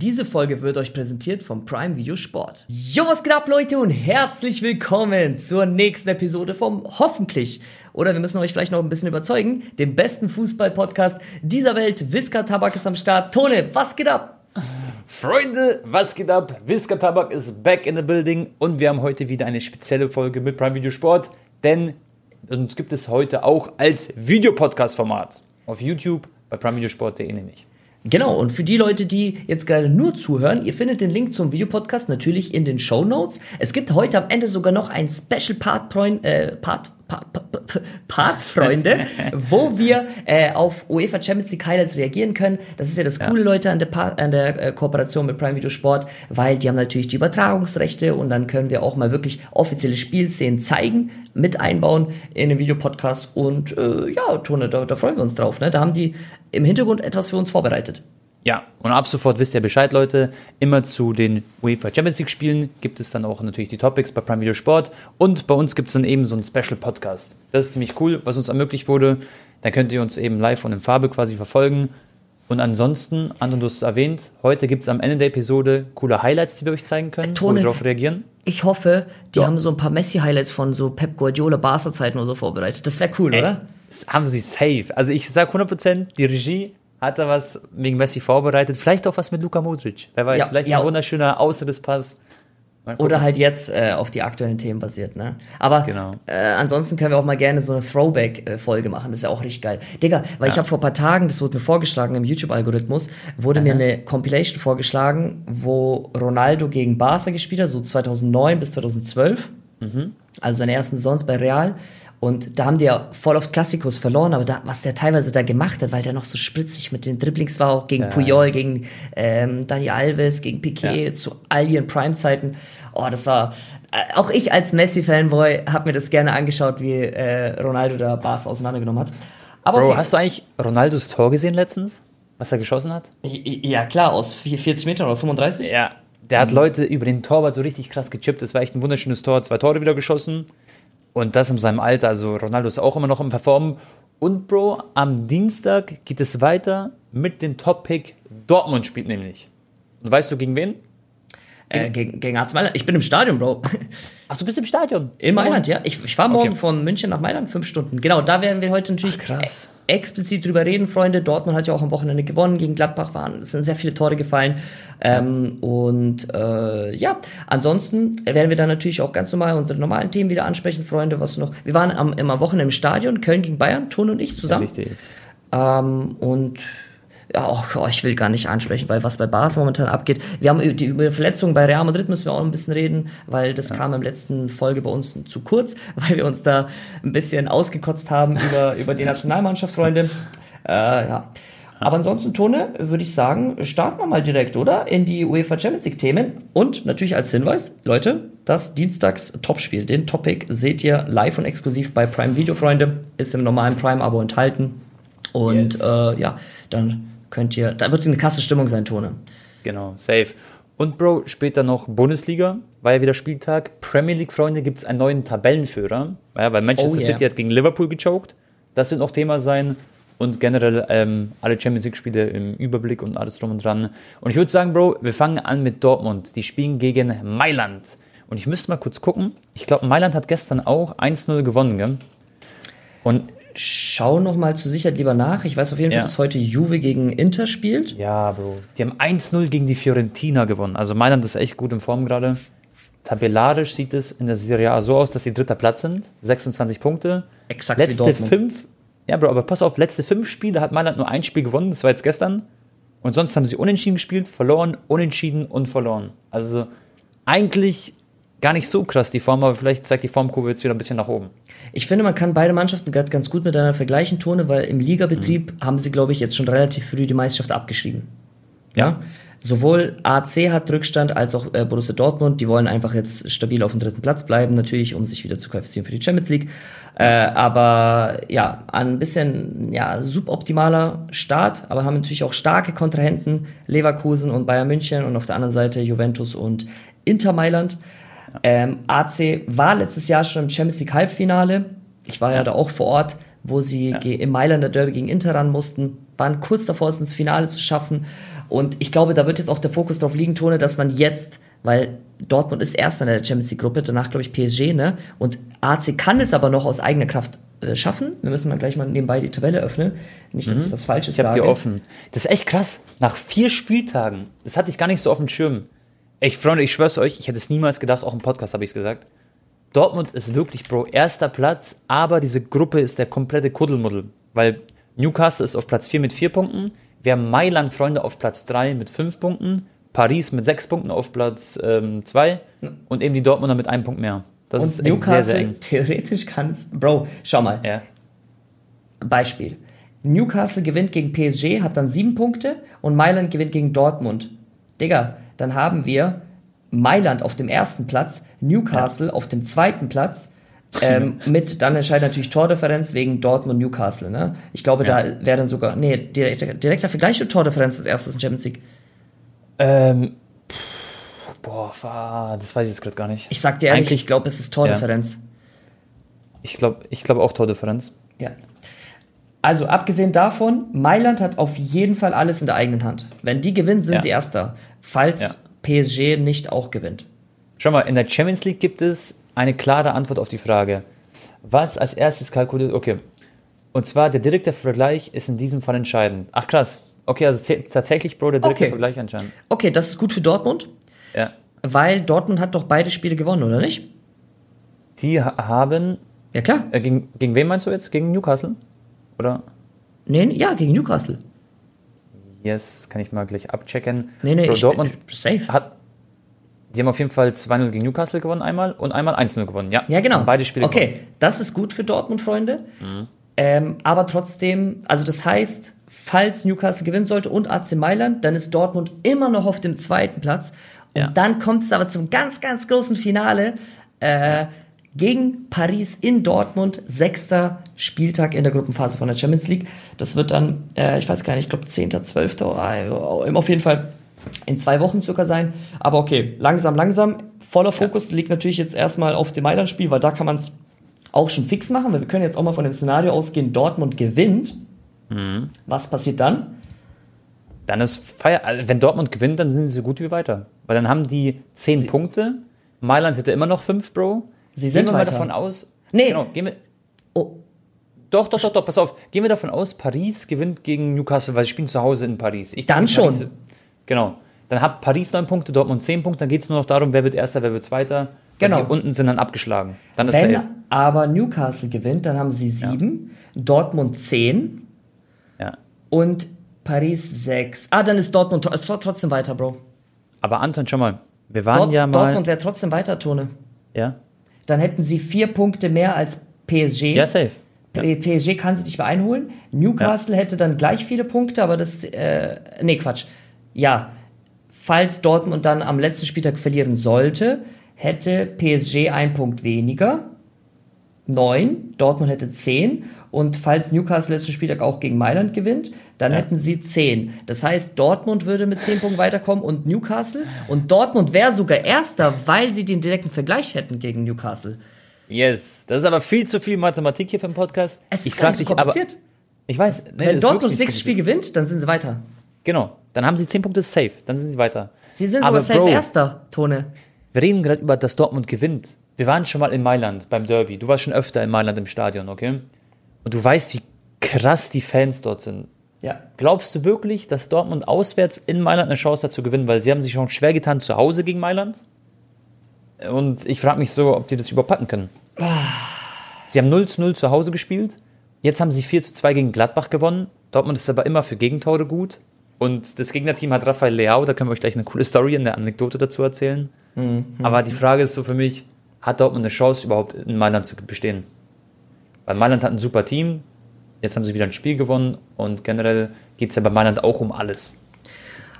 Diese Folge wird euch präsentiert vom Prime Video Sport. Jo, was geht ab, Leute, und herzlich willkommen zur nächsten Episode vom hoffentlich, oder wir müssen euch vielleicht noch ein bisschen überzeugen, dem besten Fußball-Podcast dieser Welt. Whisker Tabak ist am Start. Tone, was geht ab? Freunde, was geht ab? Whisker Tabak ist back in the building und wir haben heute wieder eine spezielle Folge mit Prime Video Sport, denn uns gibt es heute auch als Videopodcast-Format auf YouTube bei primevideosport.de nämlich. Genau, und für die Leute, die jetzt gerade nur zuhören, ihr findet den Link zum Videopodcast natürlich in den Show Notes. Es gibt heute am Ende sogar noch ein Special Part, äh, Part, Part, Freunde, wo wir äh, auf UEFA Champions League Highlights reagieren können. Das ist ja das coole, ja. Leute, an der, Part, an der äh, Kooperation mit Prime Video Sport, weil die haben natürlich die Übertragungsrechte und dann können wir auch mal wirklich offizielle Spielszenen zeigen, mit einbauen in den Videopodcast und äh, ja, Tone, da, da freuen wir uns drauf. Ne? Da haben die im Hintergrund etwas für uns vorbereitet. Ja, und ab sofort wisst ihr Bescheid, Leute. Immer zu den UEFA Champions League Spielen gibt es dann auch natürlich die Topics bei Prime Video Sport. Und bei uns gibt es dann eben so einen Special Podcast. Das ist ziemlich cool, was uns ermöglicht wurde. Da könnt ihr uns eben live und in Farbe quasi verfolgen. Und ansonsten, Anton, du hast es erwähnt, heute gibt es am Ende der Episode coole Highlights, die wir euch zeigen können, Tone, wo wir darauf reagieren. Ich hoffe, die ja. haben so ein paar Messi-Highlights von so Pep Guardiola, Barca-Zeiten oder so vorbereitet. Das wäre cool, Ey, oder? Das haben sie safe. Also ich sage 100%, die Regie hat da was wegen Messi vorbereitet. Vielleicht auch was mit Luka Modric. Wer weiß, ja, vielleicht ja. ein wunderschöner Außerispass. Oder halt jetzt äh, auf die aktuellen Themen basiert, ne? Aber genau. äh, ansonsten können wir auch mal gerne so eine Throwback-Folge machen. Das ist ja auch richtig geil. Digga, weil ja. ich habe vor ein paar Tagen, das wurde mir vorgeschlagen im YouTube-Algorithmus, wurde Aha. mir eine Compilation vorgeschlagen, wo Ronaldo gegen Barca gespielt hat, so 2009 bis 2012. Mhm. Also seine ersten Saisons bei Real. Und da haben die ja voll oft Klassikus verloren, aber da, was der teilweise da gemacht hat, weil der noch so spritzig mit den Dribblings war, auch gegen ja. Puyol, gegen ähm, Dani Alves, gegen Piquet, ja. zu all ihren Prime-Zeiten. Oh, das war, äh, auch ich als Messi-Fanboy habe mir das gerne angeschaut, wie äh, Ronaldo da Bars auseinandergenommen hat. Aber Bro, okay. hast du eigentlich Ronaldos Tor gesehen letztens? Was er geschossen hat? Ja, klar, aus 40 Metern oder 35? Ja, der hat Leute über den Torwart so richtig krass gechippt. Das war echt ein wunderschönes Tor. Zwei Tore wieder geschossen. Und das in seinem Alter. Also Ronaldo ist auch immer noch im Performen. Und Bro, am Dienstag geht es weiter mit dem Top-Pick. Dortmund spielt nämlich. Und weißt du gegen wen? Äh, gegen, gegen AC Mailand. Ich bin im Stadion, Bro. Ach, du bist im Stadion? In Mailand, ja. Ich, ich fahre morgen okay. von München nach Mailand, fünf Stunden. Genau, da werden wir heute natürlich Ach, krass. explizit drüber reden, Freunde. Dortmund hat ja auch am Wochenende gewonnen gegen Gladbach, waren, es sind sehr viele Tore gefallen. Ähm, und äh, ja, ansonsten werden wir dann natürlich auch ganz normal unsere normalen Themen wieder ansprechen, Freunde. Was noch? Wir waren am, am Wochenende im Stadion, Köln gegen Bayern, Ton und ich zusammen. Ja, richtig. Ähm, und ja, oh, ich will gar nicht ansprechen, weil was bei Barca momentan abgeht. Wir haben die, über Verletzungen bei Real Madrid müssen wir auch ein bisschen reden, weil das ja. kam in der letzten Folge bei uns zu kurz, weil wir uns da ein bisschen ausgekotzt haben über, über die Nationalmannschaft, Freunde. Äh, ja. Aber ansonsten, Tone, würde ich sagen, starten wir mal direkt, oder? In die UEFA Champions League Themen. Und natürlich als Hinweis, Leute, das Dienstags Topspiel, den Topic seht ihr live und exklusiv bei Prime Video, Freunde. Ist im normalen Prime-Abo enthalten. Und yes. äh, ja, dann könnt ihr, da wird eine krasse Stimmung sein, Tone. Genau, safe. Und Bro, später noch Bundesliga, war ja wieder Spieltag. Premier League, Freunde, gibt es einen neuen Tabellenführer. Ja, weil Manchester oh, yeah. City hat gegen Liverpool gechoked. Das wird noch Thema sein. Und generell ähm, alle Champions League-Spiele im Überblick und alles drum und dran. Und ich würde sagen, Bro, wir fangen an mit Dortmund. Die spielen gegen Mailand. Und ich müsste mal kurz gucken. Ich glaube, Mailand hat gestern auch 1-0 gewonnen, gell? Und schau noch mal zur Sicherheit lieber nach. Ich weiß auf jeden Fall, dass heute Juve gegen Inter spielt. Ja, Bro. Die haben 1-0 gegen die Fiorentina gewonnen. Also Mailand ist echt gut in Form gerade. Tabellarisch sieht es in der Serie A so aus, dass sie dritter Platz sind. 26 Punkte. Exakt letzte fünf. Ja, Bro, aber pass auf, letzte fünf Spiele hat Mailand nur ein Spiel gewonnen. Das war jetzt gestern. Und sonst haben sie unentschieden gespielt, verloren, unentschieden und verloren. Also eigentlich gar nicht so krass die Form, aber vielleicht zeigt die Formkurve jetzt wieder ein bisschen nach oben. Ich finde, man kann beide Mannschaften ganz gut miteinander vergleichen, Tone, weil im Ligabetrieb mhm. haben sie, glaube ich, jetzt schon relativ früh die Meisterschaft abgeschrieben. Ja. Sowohl AC hat Rückstand als auch äh, Borussia Dortmund. Die wollen einfach jetzt stabil auf dem dritten Platz bleiben, natürlich, um sich wieder zu qualifizieren für die Champions League. Äh, aber ja, ein bisschen ja, suboptimaler Start, aber haben natürlich auch starke Kontrahenten, Leverkusen und Bayern München und auf der anderen Seite Juventus und Inter Mailand. Ähm, AC war letztes Jahr schon im Champions League Halbfinale. Ich war ja, da auch vor Ort, wo sie ja. im Mailander Derby gegen Inter ran mussten, waren kurz davor, es ins Finale zu schaffen. Und ich glaube, da wird jetzt auch der Fokus drauf liegen, Tone, dass man jetzt, weil Dortmund ist erster in der Champions League Gruppe, danach glaube ich PSG, ne? Und AC kann es aber noch aus eigener Kraft äh, schaffen. Wir müssen mal gleich mal nebenbei die Tabelle öffnen. Nicht, dass mhm. ich was Falsches ich hab sage. Ich habe die offen. Das ist echt krass. Nach vier Spieltagen, das hatte ich gar nicht so auf dem Schirm. Ich, Freunde, ich schwör's euch, ich hätte es niemals gedacht, auch im Podcast habe ich es gesagt. Dortmund ist wirklich, Bro, erster Platz, aber diese Gruppe ist der komplette Kuddelmuddel. Weil Newcastle ist auf Platz 4 mit 4 Punkten, wir haben Mailand, Freunde, auf Platz 3 mit 5 Punkten, Paris mit 6 Punkten auf Platz 2 ähm, und eben die Dortmunder mit einem Punkt mehr. Das und ist Newcastle, sehr, sehr eng. theoretisch kann es, Bro, schau mal. Ja. Beispiel. Newcastle gewinnt gegen PSG, hat dann 7 Punkte und Mailand gewinnt gegen Dortmund. Digga, dann haben wir Mailand auf dem ersten Platz, Newcastle ja. auf dem zweiten Platz. Ähm, mit dann entscheidet natürlich Tordifferenz wegen Dortmund Newcastle. Ne? Ich glaube, ja. da wäre dann sogar. Nee, direkter, direkter Vergleich oder Tordifferenz als erstes in Champions League? Ähm, boah, das weiß ich jetzt gerade gar nicht. Ich sag dir ehrlich, Eigentlich, ich glaube, es ist Tordifferenz. Ja. Ich glaube ich glaub auch Tordifferenz. Ja. Also abgesehen davon, Mailand hat auf jeden Fall alles in der eigenen Hand. Wenn die gewinnen, sind ja. sie Erster. Falls ja. PSG nicht auch gewinnt. Schau mal, in der Champions League gibt es eine klare Antwort auf die Frage, was als erstes kalkuliert. Okay. Und zwar der direkte Vergleich ist in diesem Fall entscheidend. Ach krass. Okay, also tatsächlich, Bro, der direkte okay. Vergleich anscheinend. Okay, das ist gut für Dortmund. Ja. Weil Dortmund hat doch beide Spiele gewonnen, oder nicht? Die haben. Ja, klar. Äh, gegen, gegen wen meinst du jetzt? Gegen Newcastle? Oder? Nee, ja, gegen Newcastle. Yes, kann ich mal gleich abchecken. Nee, nee, Bro, ich, Dortmund safe. Hat, die haben auf jeden Fall 2-0 gegen Newcastle gewonnen einmal und einmal 1-0 gewonnen. Ja, ja genau. Beide Spiele Okay, gewonnen. das ist gut für Dortmund, Freunde. Mhm. Ähm, aber trotzdem, also das heißt, falls Newcastle gewinnen sollte und AC Mailand, dann ist Dortmund immer noch auf dem zweiten Platz. Und ja. dann kommt es aber zum ganz, ganz großen Finale. Äh, gegen Paris in Dortmund, sechster Spieltag in der Gruppenphase von der Champions League. Das wird dann, äh, ich weiß gar nicht, ich glaube 10., 12. auf jeden Fall in zwei Wochen circa sein. Aber okay, langsam, langsam. Voller Fokus ja. liegt natürlich jetzt erstmal auf dem Mailand-Spiel, weil da kann man es auch schon fix machen, weil wir können jetzt auch mal von dem Szenario ausgehen, Dortmund gewinnt. Mhm. Was passiert dann? Dann ist Feier, also wenn Dortmund gewinnt, dann sind sie so gut wie weiter. Weil dann haben die zehn sie Punkte. Mailand hätte immer noch fünf, Bro. Sie sind gehen wir weiter. mal davon aus. Nee. Genau, gehen wir. Oh. Doch, doch, doch, doch, pass auf. Gehen wir davon aus, Paris gewinnt gegen Newcastle, weil sie spielen zu Hause in Paris. Ich dann schon. Paris, genau. Dann hat Paris neun Punkte, Dortmund zehn Punkte. Dann geht es nur noch darum, wer wird Erster, wer wird Zweiter. Genau. Die unten sind dann abgeschlagen. Dann Wenn ist aber Newcastle gewinnt, dann haben sie sieben, ja. Dortmund zehn ja. und Paris sechs. Ah, dann ist Dortmund ist trotzdem weiter, Bro. Aber Anton, schau mal, wir waren Dort, ja mal. Dortmund wäre trotzdem weiter, Tone. Ja dann hätten sie vier Punkte mehr als PSG. Ja, safe. PSG kann sie nicht mehr einholen. Newcastle ja. hätte dann gleich viele Punkte, aber das, äh, nee, Quatsch. Ja, falls Dortmund dann am letzten Spieltag verlieren sollte, hätte PSG ein Punkt weniger. Neun. Dortmund hätte zehn. Und falls Newcastle letzten Spieltag auch gegen Mailand gewinnt, dann ja. hätten sie 10. Das heißt, Dortmund würde mit 10 Punkten weiterkommen und Newcastle. Und Dortmund wäre sogar Erster, weil sie den direkten Vergleich hätten gegen Newcastle. Yes, das ist aber viel zu viel Mathematik hier für den Podcast. Es ist ich gar nicht so kompliziert. Aber, ich weiß. Nee, Wenn Dortmund das nächste Spiel gewinnt, dann sind sie weiter. Genau, dann haben sie 10 Punkte safe, dann sind sie weiter. Sie sind sogar safe Bro, Erster, Tone. Wir reden gerade über, dass Dortmund gewinnt. Wir waren schon mal in Mailand beim Derby. Du warst schon öfter in Mailand im Stadion, okay? Und du weißt, wie krass die Fans dort sind. Ja. Glaubst du wirklich, dass Dortmund auswärts in Mailand eine Chance hat zu gewinnen? Weil sie haben sich schon schwer getan zu Hause gegen Mailand. Und ich frage mich so, ob die das überpacken können. Sie haben 0 zu 0 zu Hause gespielt. Jetzt haben sie 4 zu 2 gegen Gladbach gewonnen. Dortmund ist aber immer für Gegentore gut. Und das Gegnerteam hat Rafael Leao, da können wir euch gleich eine coole Story, eine Anekdote dazu erzählen. Mhm. Aber die Frage ist so für mich, hat Dortmund eine Chance überhaupt in Mailand zu bestehen? Weil Mailand hat ein super Team, jetzt haben sie wieder ein Spiel gewonnen und generell geht es ja bei Mailand auch um alles.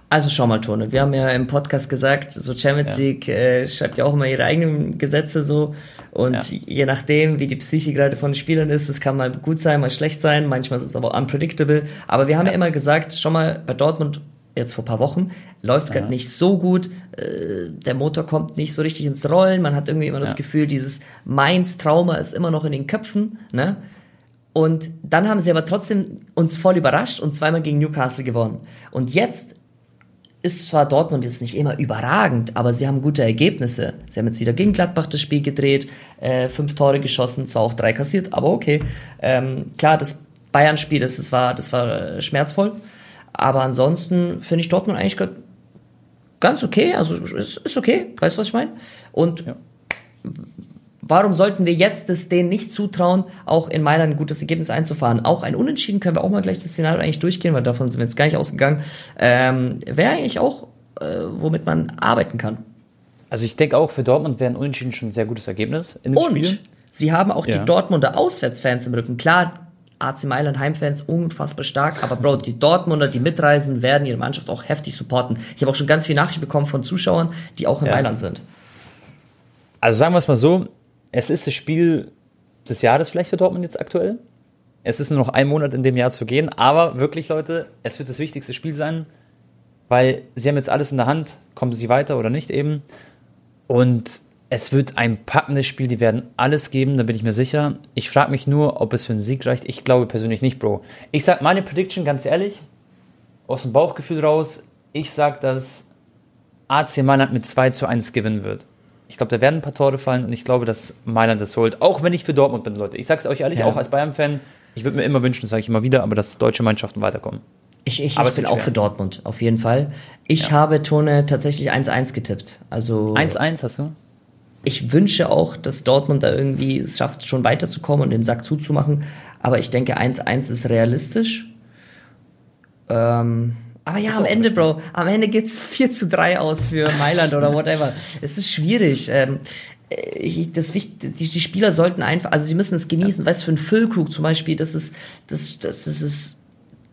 Also schau mal, Tone, wir haben ja im Podcast gesagt, so Champions ja. League äh, schreibt ja auch immer ihre eigenen Gesetze so und ja. je nachdem, wie die Psyche gerade von den Spielern ist, das kann mal gut sein, mal schlecht sein, manchmal ist es aber unpredictable, aber wir haben ja, ja immer gesagt, schau mal, bei Dortmund jetzt vor ein paar Wochen, läuft es gerade nicht so gut, äh, der Motor kommt nicht so richtig ins Rollen, man hat irgendwie immer das Gefühl, dieses Mainz-Trauma ist immer noch in den Köpfen, ne? Und dann haben sie aber trotzdem uns voll überrascht und zweimal gegen Newcastle gewonnen. Und jetzt ist zwar Dortmund jetzt nicht immer überragend, aber sie haben gute Ergebnisse. Sie haben jetzt wieder gegen Gladbach das Spiel gedreht, äh, fünf Tore geschossen, zwar auch drei kassiert, aber okay. Ähm, klar, das Bayern-Spiel, das, das, war, das war äh, schmerzvoll. Aber ansonsten finde ich Dortmund eigentlich ganz okay. Also es ist okay, weißt du, was ich meine? Und ja. warum sollten wir jetzt es denen nicht zutrauen, auch in Mailand ein gutes Ergebnis einzufahren? Auch ein Unentschieden können wir auch mal gleich das Szenario eigentlich durchgehen, weil davon sind wir jetzt gar nicht ausgegangen. Ähm, Wäre eigentlich auch, äh, womit man arbeiten kann. Also ich denke auch, für Dortmund wäre ein Unentschieden schon ein sehr gutes Ergebnis in dem Und Spiel. Sie haben auch ja. die Dortmunder Auswärtsfans im Rücken. Klar, AC Mailand Heimfans unfassbar stark, aber Bro, die Dortmunder, die mitreisen, werden ihre Mannschaft auch heftig supporten. Ich habe auch schon ganz viele Nachrichten bekommen von Zuschauern, die auch in ja. Mailand sind. Also sagen wir es mal so, es ist das Spiel des Jahres vielleicht für Dortmund jetzt aktuell. Es ist nur noch ein Monat in dem Jahr zu gehen, aber wirklich, Leute, es wird das wichtigste Spiel sein, weil sie haben jetzt alles in der Hand, kommen sie weiter oder nicht eben. Und es wird ein packendes Spiel, die werden alles geben, da bin ich mir sicher. Ich frage mich nur, ob es für einen Sieg reicht. Ich glaube persönlich nicht, Bro. Ich sag meine Prediction ganz ehrlich, aus dem Bauchgefühl raus, ich sag, dass AC Mailand mit 2 zu 1 gewinnen wird. Ich glaube, da werden ein paar Tore fallen und ich glaube, dass Mailand das holt. Auch wenn ich für Dortmund bin, Leute. Ich sag's euch ehrlich, ja. auch als Bayern-Fan, ich würde mir immer wünschen, das sage ich immer wieder, aber dass deutsche Mannschaften weiterkommen. Ich, ich, aber ich bin auch für Dortmund, auf jeden Fall. Ich ja. habe Tone tatsächlich 1-1 getippt. Also 1-1 hast du? Ich wünsche auch, dass Dortmund da irgendwie es schafft, schon weiterzukommen und den Sack zuzumachen. Aber ich denke, 1-1 ist realistisch. Ähm, aber ja, am Ende, Bro, am Ende geht's 4 zu 3 aus für Mailand oder whatever. es ist schwierig. Ähm, ich, das, die, die Spieler sollten einfach, also sie müssen es genießen. Ja. Weißt du, für einen Füllkrug zum Beispiel, das ist, das, das, das ist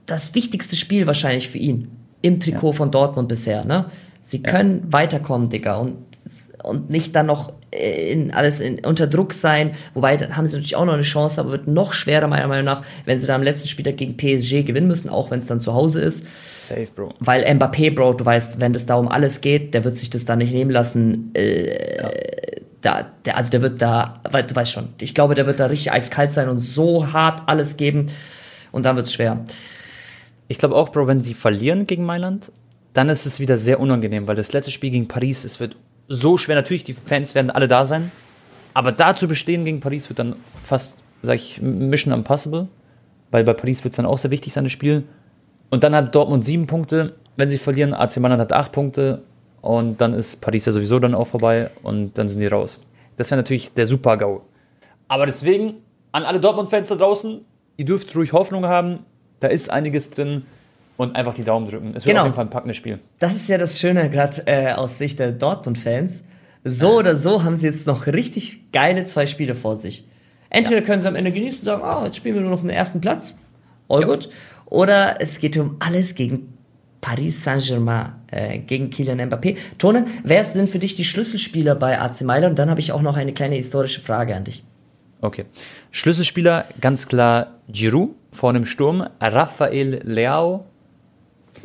das wichtigste Spiel wahrscheinlich für ihn. Im Trikot ja. von Dortmund bisher, ne? Sie können ja. weiterkommen, Digga. Und und nicht dann noch in, alles in, unter Druck sein. Wobei, dann haben sie natürlich auch noch eine Chance, aber wird noch schwerer, meiner Meinung nach, wenn sie da am letzten Spieltag gegen PSG gewinnen müssen, auch wenn es dann zu Hause ist. Safe, Bro. Weil Mbappé, Bro, du weißt, wenn das da um alles geht, der wird sich das da nicht nehmen lassen. Äh, ja. da, der, also der wird da, du weißt schon, ich glaube, der wird da richtig eiskalt sein und so hart alles geben. Und dann wird es schwer. Ich glaube auch, Bro, wenn sie verlieren gegen Mailand, dann ist es wieder sehr unangenehm, weil das letzte Spiel gegen Paris, es wird so schwer. Natürlich, die Fans werden alle da sein. Aber da zu bestehen gegen Paris wird dann fast, sag ich, Mission Impossible. Weil bei Paris wird es dann auch sehr wichtig sein, das Spiel. Und dann hat Dortmund sieben Punkte. Wenn sie verlieren, AC Mailand hat acht Punkte. Und dann ist Paris ja sowieso dann auch vorbei. Und dann sind die raus. Das wäre natürlich der Super-GAU. Aber deswegen, an alle Dortmund-Fans da draußen, ihr dürft ruhig Hoffnung haben. Da ist einiges drin und einfach die Daumen drücken. Es wird genau. auf jeden Fall ein packendes Spiel. Das ist ja das Schöne, gerade äh, aus Sicht der Dortmund-Fans. So oder so haben sie jetzt noch richtig geile zwei Spiele vor sich. Entweder ja. können sie am Ende genießen und sagen, oh, jetzt spielen wir nur noch den ersten Platz. All ja. gut. Oder es geht um alles gegen Paris Saint-Germain, äh, gegen Kylian Mbappé. Tone, wer sind für dich die Schlüsselspieler bei AC Mailand? Und dann habe ich auch noch eine kleine historische Frage an dich. Okay. Schlüsselspieler, ganz klar Giroud vorne im Sturm, Rafael Leao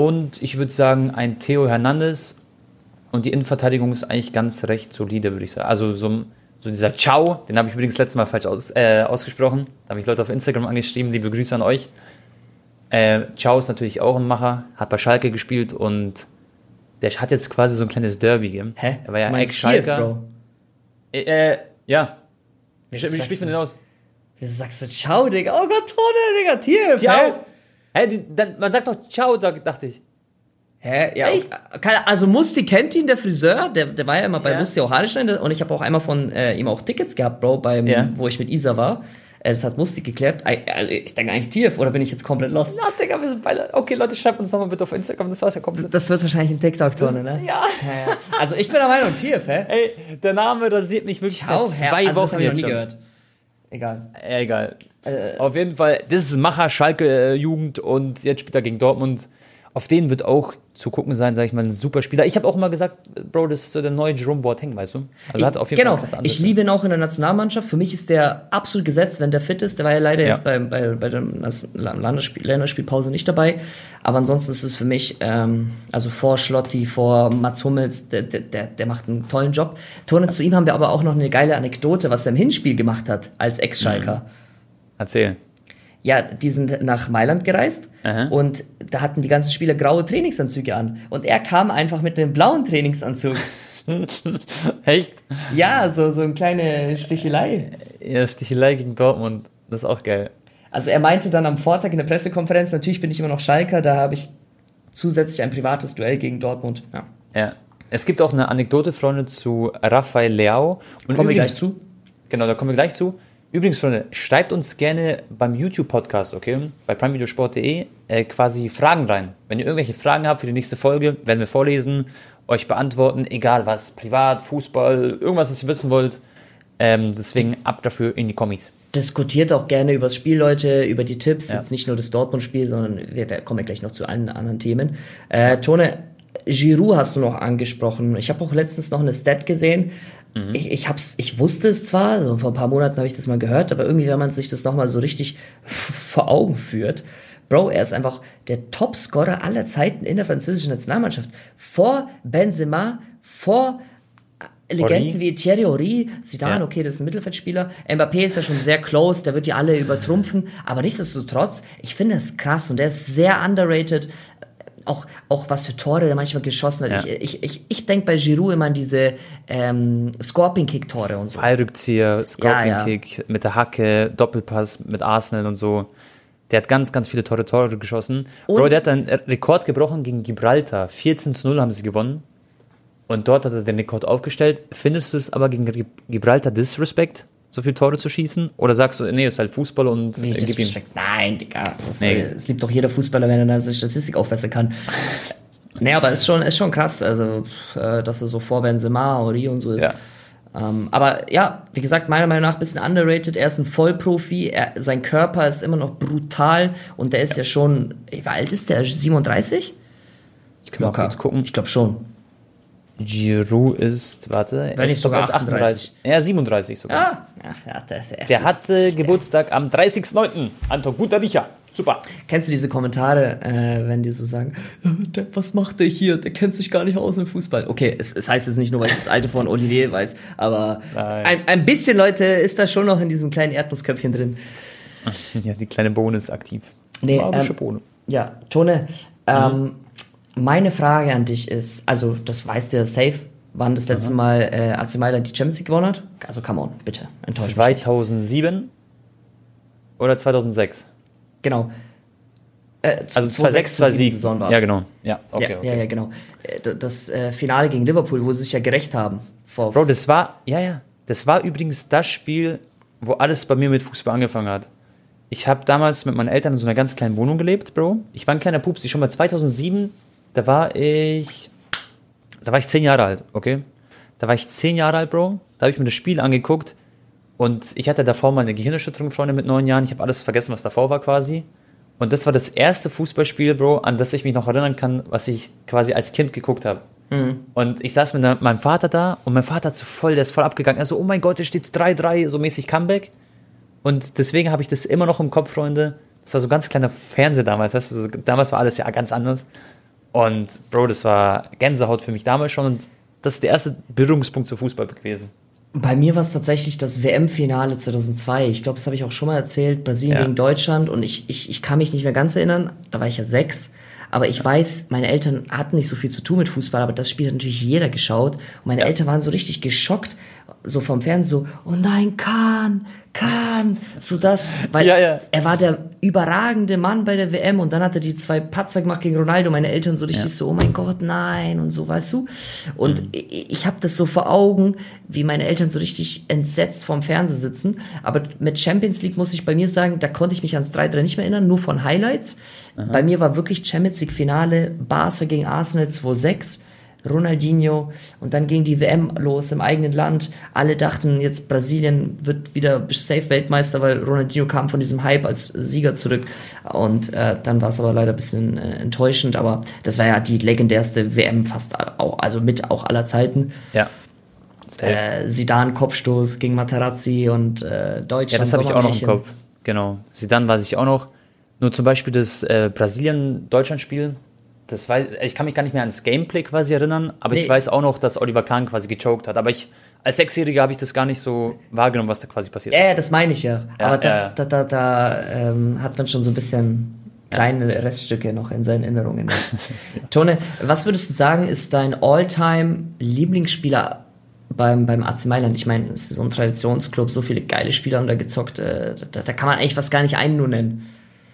und ich würde sagen, ein Theo Hernandez. Und die Innenverteidigung ist eigentlich ganz recht solide, würde ich sagen. Also so, so dieser Ciao, den habe ich übrigens letztes Mal falsch aus, äh, ausgesprochen. Da habe ich Leute auf Instagram angeschrieben. Liebe Grüße an euch. Äh, Ciao ist natürlich auch ein Macher, hat bei Schalke gespielt und der hat jetzt quasi so ein kleines Derby gegeben. Hä? Er war ja Ex-Schalker. Äh, äh, ja. Wie, wie spricht man den aus? Wieso sagst du Ciao, Digga? Oh Gott, Tone, Digga, Tier. Ciao. Hä, die, dann, man sagt doch Ciao, dachte ich. Hä? Ja. Echt? Also Musti kennt ihn, der Friseur, der, der war ja immer bei ja. Musti auch Haare schneiden und ich habe auch einmal von äh, ihm auch Tickets gehabt, Bro, beim, ja. wo ich mit Isa war. Äh, das hat Musti geklärt. Also ich denke eigentlich Tief, oder bin ich jetzt komplett lost? Na, Digga, wir sind beide. Okay, Leute, schreibt uns nochmal bitte auf Instagram, das war's ja komplett. Das wird wahrscheinlich ein TikTok-Turne, ne? Ja. ja. Also ich bin der Meinung, Tief, hä? Ey, der Name rasiert mich wirklich Ciao, seit zwei also, Wochen das ich noch nie gehört. Egal. Egal. Äh, Auf jeden Fall, das ist Macher, Schalke, äh, Jugend und jetzt spielt er gegen Dortmund. Auf den wird auch zu gucken sein, sage ich mal, ein super Spieler. Ich habe auch immer gesagt, Bro, das ist so der neue Jerome Boateng, weißt du? Also ich, hat auf jeden genau. Fall was anderes. Ich liebe ihn auch in der Nationalmannschaft. Für mich ist der absolut gesetzt, wenn der fit ist. Der war ja leider ja. jetzt bei, bei, bei der Länderspiel, Länderspielpause nicht dabei. Aber ansonsten ist es für mich, ähm, also vor Schlotti, vor Mats Hummels, der, der, der macht einen tollen Job. Turne zu ihm haben wir aber auch noch eine geile Anekdote, was er im Hinspiel gemacht hat als Ex-Schalker. Mhm. Erzähl. Ja, die sind nach Mailand gereist Aha. und da hatten die ganzen Spieler graue Trainingsanzüge an. Und er kam einfach mit einem blauen Trainingsanzug. Echt? Ja, so, so eine kleine Stichelei. Ja, Stichelei gegen Dortmund. Das ist auch geil. Also er meinte dann am Vortag in der Pressekonferenz, natürlich bin ich immer noch Schalker, da habe ich zusätzlich ein privates Duell gegen Dortmund. Ja. ja. Es gibt auch eine Anekdote, Freunde, zu Rafael Leao. Und kommen wir gleich zu. Genau, da kommen wir gleich zu. Übrigens, Freunde, schreibt uns gerne beim YouTube-Podcast, okay, bei primevideosport.de, äh, quasi Fragen rein. Wenn ihr irgendwelche Fragen habt für die nächste Folge, werden wir vorlesen, euch beantworten, egal was, privat, Fußball, irgendwas, was ihr wissen wollt. Ähm, deswegen ab dafür in die Kommis. Diskutiert auch gerne über das Spiel, Leute, über die Tipps, ja. jetzt nicht nur das Dortmund-Spiel, sondern wir, wir, kommen ja gleich noch zu allen anderen Themen. Äh, Tone, Giroud hast du noch angesprochen. Ich habe auch letztens noch eine Stat gesehen. Mhm. Ich, ich, hab's, ich wusste es zwar, so vor ein paar Monaten habe ich das mal gehört, aber irgendwie, wenn man sich das nochmal so richtig vor Augen führt, Bro, er ist einfach der Topscorer aller Zeiten in der französischen Nationalmannschaft. Vor Benzema, vor Legenden Ori. wie Thierry Horry, Zidane, ja. okay, das ist ein Mittelfeldspieler. Mbappé ist ja schon sehr close, der wird die alle übertrumpfen. Aber nichtsdestotrotz, ich finde es krass und der ist sehr underrated auch, auch was für Tore der manchmal geschossen hat. Ja. Ich, ich, ich, ich denke bei Giroud immer an diese ähm, Scorpion-Kick-Tore und so. Fallrückzieher, Scorpion-Kick ja, ja. mit der Hacke, Doppelpass mit Arsenal und so. Der hat ganz, ganz viele Tore, Tore geschossen. Und Bro, der hat einen Rekord gebrochen gegen Gibraltar. 14 zu 0 haben sie gewonnen. Und dort hat er den Rekord aufgestellt. Findest du es aber gegen Gibraltar Disrespect? So viele Tore zu schießen? Oder sagst du, nee, ist halt Fußball und nee, gib ihm. Nein, Digga. Nee. Es liebt doch jeder Fußballer, wenn er seine Statistik aufbessern kann. nee, aber ist schon, ist schon krass, also, äh, dass er so vor Benzema, Ori und so ist. Ja. Ähm, aber ja, wie gesagt, meiner Meinung nach ein bisschen underrated. Er ist ein Vollprofi, er, sein Körper ist immer noch brutal und der ist ja, ja schon, wie alt ist der? 37? Ich kann mal kurz gucken. Ich glaube schon. Giroud ist, warte, wenn nicht sogar 38. Ja, 37 sogar. Ah, ja, das, das Der hatte Geburtstag am 30.09. Anton, guter Licher. Super. Kennst du diese Kommentare, äh, wenn die so sagen, der, was macht der hier? Der kennt sich gar nicht aus im Fußball. Okay, es, es heißt jetzt nicht nur, weil ich das Alte von Olivier weiß, aber ein, ein bisschen, Leute, ist da schon noch in diesem kleinen Erdnussköpfchen drin. Ja, die kleine Bohne ist aktiv. Nee, ähm, Bohne. Ja, Tone, ähm, mhm. Meine Frage an dich ist, also das weißt du ja safe, wann das letzte. Mal äh, AC Mailand die Champions League gewonnen hat? Also come on, bitte. 2007 oder 2006? Genau. Äh, also 2006, 2007 Saison war Ja, genau. Ja, okay, ja, okay. ja, ja genau. Äh, das äh, Finale gegen Liverpool, wo sie sich ja gerecht haben. Bro, das war, ja, ja. Das war übrigens das Spiel, wo alles bei mir mit Fußball angefangen hat. Ich habe damals mit meinen Eltern in so einer ganz kleinen Wohnung gelebt, Bro. Ich war ein kleiner Pups. Ich schon mal 2007 da war ich, da war ich zehn Jahre alt, okay? Da war ich zehn Jahre alt, Bro. Da habe ich mir das Spiel angeguckt und ich hatte davor mal eine Gehirnerschütterung, Freunde, mit neun Jahren. Ich habe alles vergessen, was davor war quasi. Und das war das erste Fußballspiel, Bro, an das ich mich noch erinnern kann, was ich quasi als Kind geguckt habe. Mhm. Und ich saß mit meinem Vater da und mein Vater hat so voll, der ist voll abgegangen. Er so, oh mein Gott, da steht 3-3, so mäßig Comeback. Und deswegen habe ich das immer noch im Kopf, Freunde. Das war so ein ganz kleiner Fernseher damals, weißt du, so, damals war alles ja ganz anders. Und Bro, das war Gänsehaut für mich damals schon und das ist der erste Berührungspunkt zu Fußball gewesen. Bei mir war es tatsächlich das WM-Finale 2002. Ich glaube, das habe ich auch schon mal erzählt. Brasilien ja. gegen Deutschland. Und ich, ich, ich kann mich nicht mehr ganz erinnern. Da war ich ja sechs. Aber ich weiß, meine Eltern hatten nicht so viel zu tun mit Fußball, aber das Spiel hat natürlich jeder geschaut. Und meine ja. Eltern waren so richtig geschockt, so vom Fernsehen, so, oh nein, Kahn, Kahn, so das, weil ja, ja. er war der überragende Mann bei der WM und dann hat er die zwei Patzer gemacht gegen Ronaldo, meine Eltern so richtig ja. so, oh mein Gott, nein und so, weißt du? Und mhm. ich, ich habe das so vor Augen, wie meine Eltern so richtig entsetzt vorm Fernseher sitzen, aber mit Champions League muss ich bei mir sagen, da konnte ich mich ans 3-3 nicht mehr erinnern, nur von Highlights. Aha. Bei mir war wirklich Champions League Finale, Barca gegen Arsenal 2-6 Ronaldinho und dann ging die WM los im eigenen Land. Alle dachten, jetzt Brasilien wird wieder safe Weltmeister, weil Ronaldinho kam von diesem Hype als Sieger zurück. Und äh, dann war es aber leider ein bisschen äh, enttäuschend, aber das war ja die legendärste WM fast auch, also mit auch aller Zeiten. Ja. Äh, Sidan Kopfstoß gegen Materazzi und äh, Deutschland. Ja, das habe ich auch noch im Kopf. Genau. Sidan weiß ich auch noch. Nur zum Beispiel das äh, Brasilien-Deutschland-Spiel das weiß, ich kann mich gar nicht mehr ans Gameplay quasi erinnern, aber nee. ich weiß auch noch, dass Oliver Kahn quasi gechoked hat. Aber ich, als Sechsjähriger habe ich das gar nicht so wahrgenommen, was da quasi passiert. Ja, ja das meine ich ja. ja aber da, ja. da, da, da ähm, hat man schon so ein bisschen kleine Reststücke noch in seinen Erinnerungen. Tone, was würdest du sagen, ist dein All-Time-Lieblingsspieler beim, beim AC Mailand? Ich meine, es ist so ein Traditionsclub, so viele geile Spieler haben da gezockt, äh, da, da, kann man eigentlich was gar nicht einen nur nennen.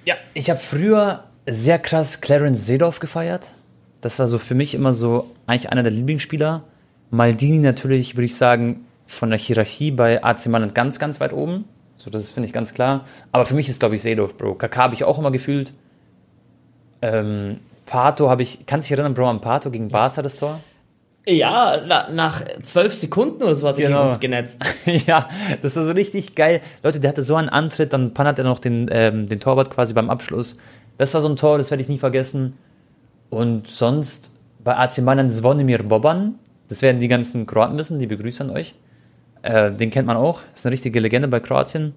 Ja, ich habe früher sehr krass Clarence Seedorf gefeiert. Das war so für mich immer so eigentlich einer der Lieblingsspieler. Maldini natürlich, würde ich sagen, von der Hierarchie bei AC Mailand ganz, ganz weit oben. So, das finde ich ganz klar. Aber für mich ist, glaube ich, Seedorf, Bro. Kaká habe ich auch immer gefühlt. Ähm, Pato habe ich, kannst du dich erinnern, Bro, an Pato gegen Barca das Tor? Ja, na, nach zwölf Sekunden oder so hat er genau. gegen uns genetzt. ja, das war so richtig geil. Leute, der hatte so einen Antritt, dann pannert er noch den, ähm, den Torwart quasi beim Abschluss. Das war so ein Tor, das werde ich nie vergessen. Und sonst bei AC Mailand Zvonimir Boban, das werden die ganzen Kroaten wissen, die begrüßen euch. Äh, den kennt man auch, das ist eine richtige Legende bei Kroatien.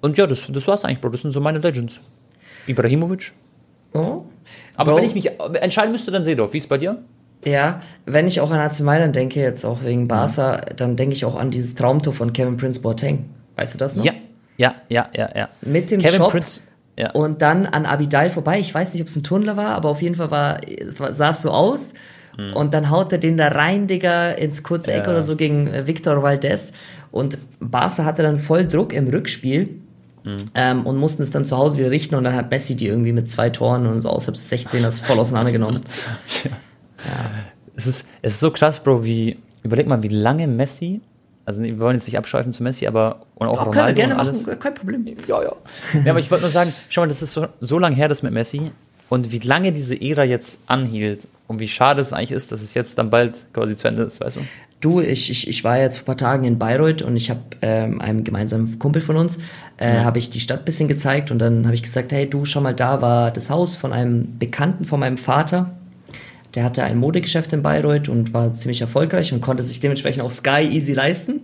Und ja, das, das war's eigentlich, Bro. Das sind so meine Legends. Ibrahimovic. Oh. Aber Bro. wenn ich mich entscheiden müsste, dann Seedorf. Wie ist es bei dir? Ja, wenn ich auch an AC Mailand denke, jetzt auch wegen Barca, mhm. dann denke ich auch an dieses Traumtor von Kevin Prince Boateng. Weißt du das noch? Ja, ja, ja, ja, ja. Mit dem Kevin Chop Prince, ja. und dann an Abidal vorbei. Ich weiß nicht, ob es ein Tunnel war, aber auf jeden Fall war, sah es so aus. Mhm. Und dann haut er den da rein, Digga, ins kurze Eck ja. oder so gegen äh, Victor Valdez. Und Barca hatte dann voll Druck im Rückspiel. Mhm. Ähm, und mussten es dann zu Hause wieder richten und dann hat Messi die irgendwie mit zwei Toren und so außerhalb des 16 das voll auseinandergenommen. ja. Ja. Es, ist, es ist so krass, Bro, wie, überleg mal, wie lange Messi, also wir wollen jetzt nicht abschweifen zu Messi, aber und auch ja, Ronaldo gerne und alles. Machen, kein Problem. Ja, ja. ja aber ich wollte nur sagen, schau mal, das ist so, so lange her, das mit Messi und wie lange diese Ära jetzt anhielt und wie schade es eigentlich ist, dass es jetzt dann bald quasi zu Ende ist, weißt du? Du, ich, ich, ich war jetzt vor ein paar Tagen in Bayreuth und ich habe ähm, einem gemeinsamen Kumpel von uns, äh, ja. habe ich die Stadt ein bisschen gezeigt und dann habe ich gesagt, hey du, schau mal, da war das Haus von einem Bekannten von meinem Vater der hatte ein Modegeschäft in Bayreuth und war ziemlich erfolgreich und konnte sich dementsprechend auch Sky easy leisten.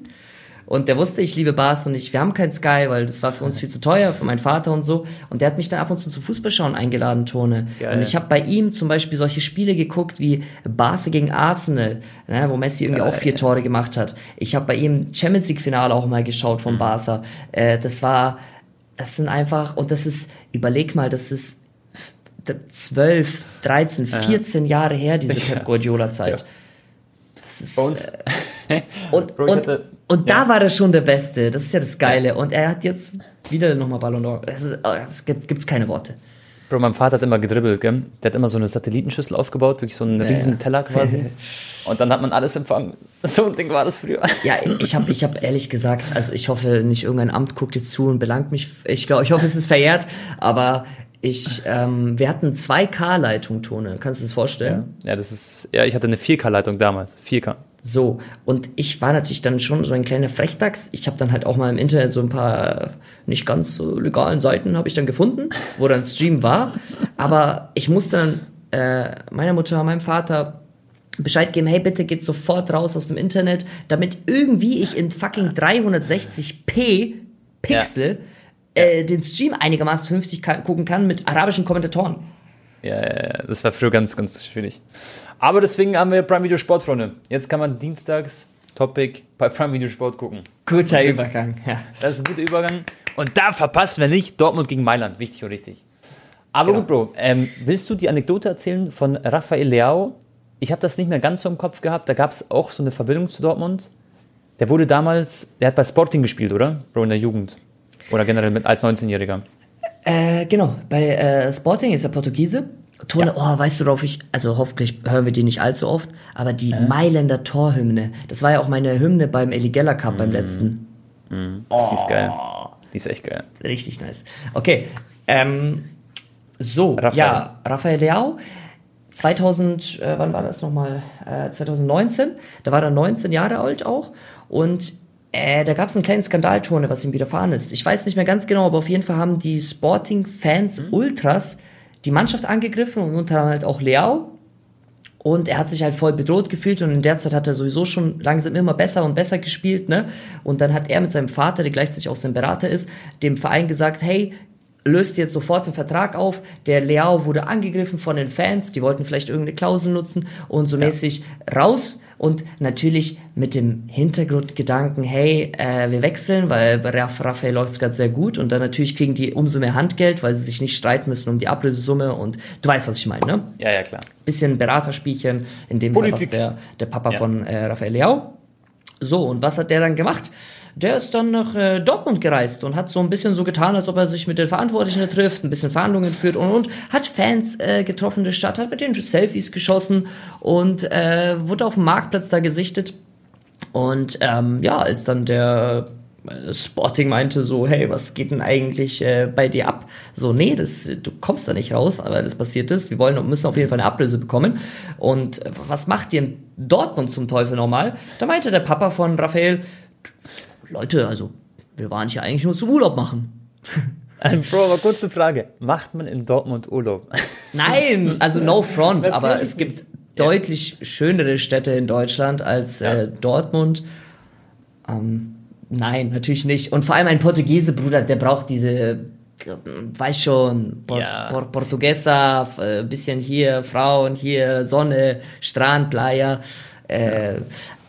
Und der wusste, ich liebe Bars und ich, wir haben kein Sky, weil das war für uns viel zu teuer, für meinen Vater und so. Und der hat mich dann ab und zu zum Fußballschauen eingeladen, Tone. Geil. Und ich habe bei ihm zum Beispiel solche Spiele geguckt wie Barca gegen Arsenal, ne, wo Messi irgendwie Geil. auch vier Tore gemacht hat. Ich habe bei ihm Champions League Finale auch mal geschaut von mhm. Barca. Äh, das war, das sind einfach, und das ist, überleg mal, das ist 12, 13, 14 ja. Jahre her, diese Pep Guardiola-Zeit. Ja. Das ist. Äh, und und, hatte, und da war er schon der Beste. Das ist ja das Geile. Und er hat jetzt wieder nochmal Ballon d'Or. Es gibt gibt's keine Worte. Bro, mein Vater hat immer gedribbelt, gell? Der hat immer so eine Satellitenschüssel aufgebaut, wirklich so einen ja. riesen Teller quasi. Und dann hat man alles empfangen. So ein Ding war das früher. Ja, ich habe ich hab ehrlich gesagt, also ich hoffe nicht, irgendein Amt guckt jetzt zu und belangt mich. Ich glaube, ich hoffe, es ist verjährt. Aber ich, ähm, wir hatten zwei K-Leitung, Tone. Kannst du das vorstellen? Ja. ja, das ist, ja, ich hatte eine 4K-Leitung damals. 4K. So, und ich war natürlich dann schon so ein kleiner Frechdachs. Ich habe dann halt auch mal im Internet so ein paar nicht ganz so legalen Seiten habe ich dann gefunden, wo dann Stream war. Aber ich musste dann äh, meiner Mutter, meinem Vater Bescheid geben, hey, bitte geht sofort raus aus dem Internet, damit irgendwie ich in fucking 360p Pixel ja äh, den Stream einigermaßen vernünftig gucken kann mit arabischen Kommentatoren. Ja, ja, ja, das war früher ganz, ganz schwierig. Aber deswegen haben wir Prime Video Sport, Freunde. Jetzt kann man dienstags Topic bei Prime Video Sport gucken. Guter das, Übergang, ja. Das ist ein guter Übergang. Und da verpassen wir nicht Dortmund gegen Mailand. Wichtig und richtig. Aber genau. gut, Bro, ähm, willst du die Anekdote erzählen von Rafael Leao? Ich habe das nicht mehr ganz so im Kopf gehabt. Da gab es auch so eine Verbindung zu Dortmund. Der wurde damals, der hat bei Sporting gespielt, oder? Bro, in der Jugend. Oder generell mit, als 19-Jähriger? Äh, genau, bei äh, Sporting ist er Portugiese. Tone, ja. oh, weißt du, worauf ich, also hoffentlich hören wir die nicht allzu oft, aber die äh. Mailänder Torhymne, das war ja auch meine Hymne beim Eligella Cup mm. beim letzten. Mm. Oh. Die ist geil. Die ist echt geil. Richtig nice. Okay, ähm, so, Raphael. ja, Rafael Leao, 2000, äh, wann war das nochmal? Äh, 2019, da war er 19 Jahre alt auch und äh, da gab es einen kleinen Skandaltone, was ihm widerfahren ist. Ich weiß nicht mehr ganz genau, aber auf jeden Fall haben die Sporting-Fans, mhm. Ultras, die Mannschaft angegriffen und unter anderem halt auch Leao. Und er hat sich halt voll bedroht gefühlt und in der Zeit hat er sowieso schon langsam immer besser und besser gespielt, ne? Und dann hat er mit seinem Vater, der gleichzeitig auch sein Berater ist, dem Verein gesagt, hey, löst jetzt sofort den Vertrag auf. Der Leao wurde angegriffen von den Fans, die wollten vielleicht irgendeine Klausel nutzen und so ja. mäßig raus. Und natürlich mit dem Hintergrundgedanken, hey, äh, wir wechseln, weil bei Raphael läuft es gerade sehr gut. Und dann natürlich kriegen die umso mehr Handgeld, weil sie sich nicht streiten müssen um die Ablösesumme. Und du weißt, was ich meine, ne? Ja, ja, klar. Bisschen Beraterspielchen, in dem Fall was der, der Papa ja. von äh, Raphael Leao. So, und was hat der dann gemacht? Der ist dann nach äh, Dortmund gereist und hat so ein bisschen so getan, als ob er sich mit den Verantwortlichen trifft, ein bisschen Verhandlungen führt und, und hat Fans äh, getroffen der Stadt, hat mit denen Selfies geschossen und äh, wurde auf dem Marktplatz da gesichtet. Und ähm, ja, als dann der äh, Sporting meinte so, hey, was geht denn eigentlich äh, bei dir ab? So, nee, das, du kommst da nicht raus, aber das passiert ist. Wir wollen und müssen auf jeden Fall eine Ablöse bekommen. Und äh, was macht in Dortmund zum Teufel nochmal? Da meinte der Papa von Raphael, Leute, also wir waren hier eigentlich nur zum Urlaub machen. Also, Bro, aber kurze Frage. Macht man in Dortmund Urlaub? Nein, also no front, aber es gibt deutlich schönere Städte in Deutschland als ja. äh, Dortmund. Ähm, nein, natürlich nicht. Und vor allem ein Portugiese, Bruder, der braucht diese, weiß schon, Por ja. Por Portuguesa, äh, bisschen hier, Frauen, hier, Sonne, Strand, Playa. Äh, ja.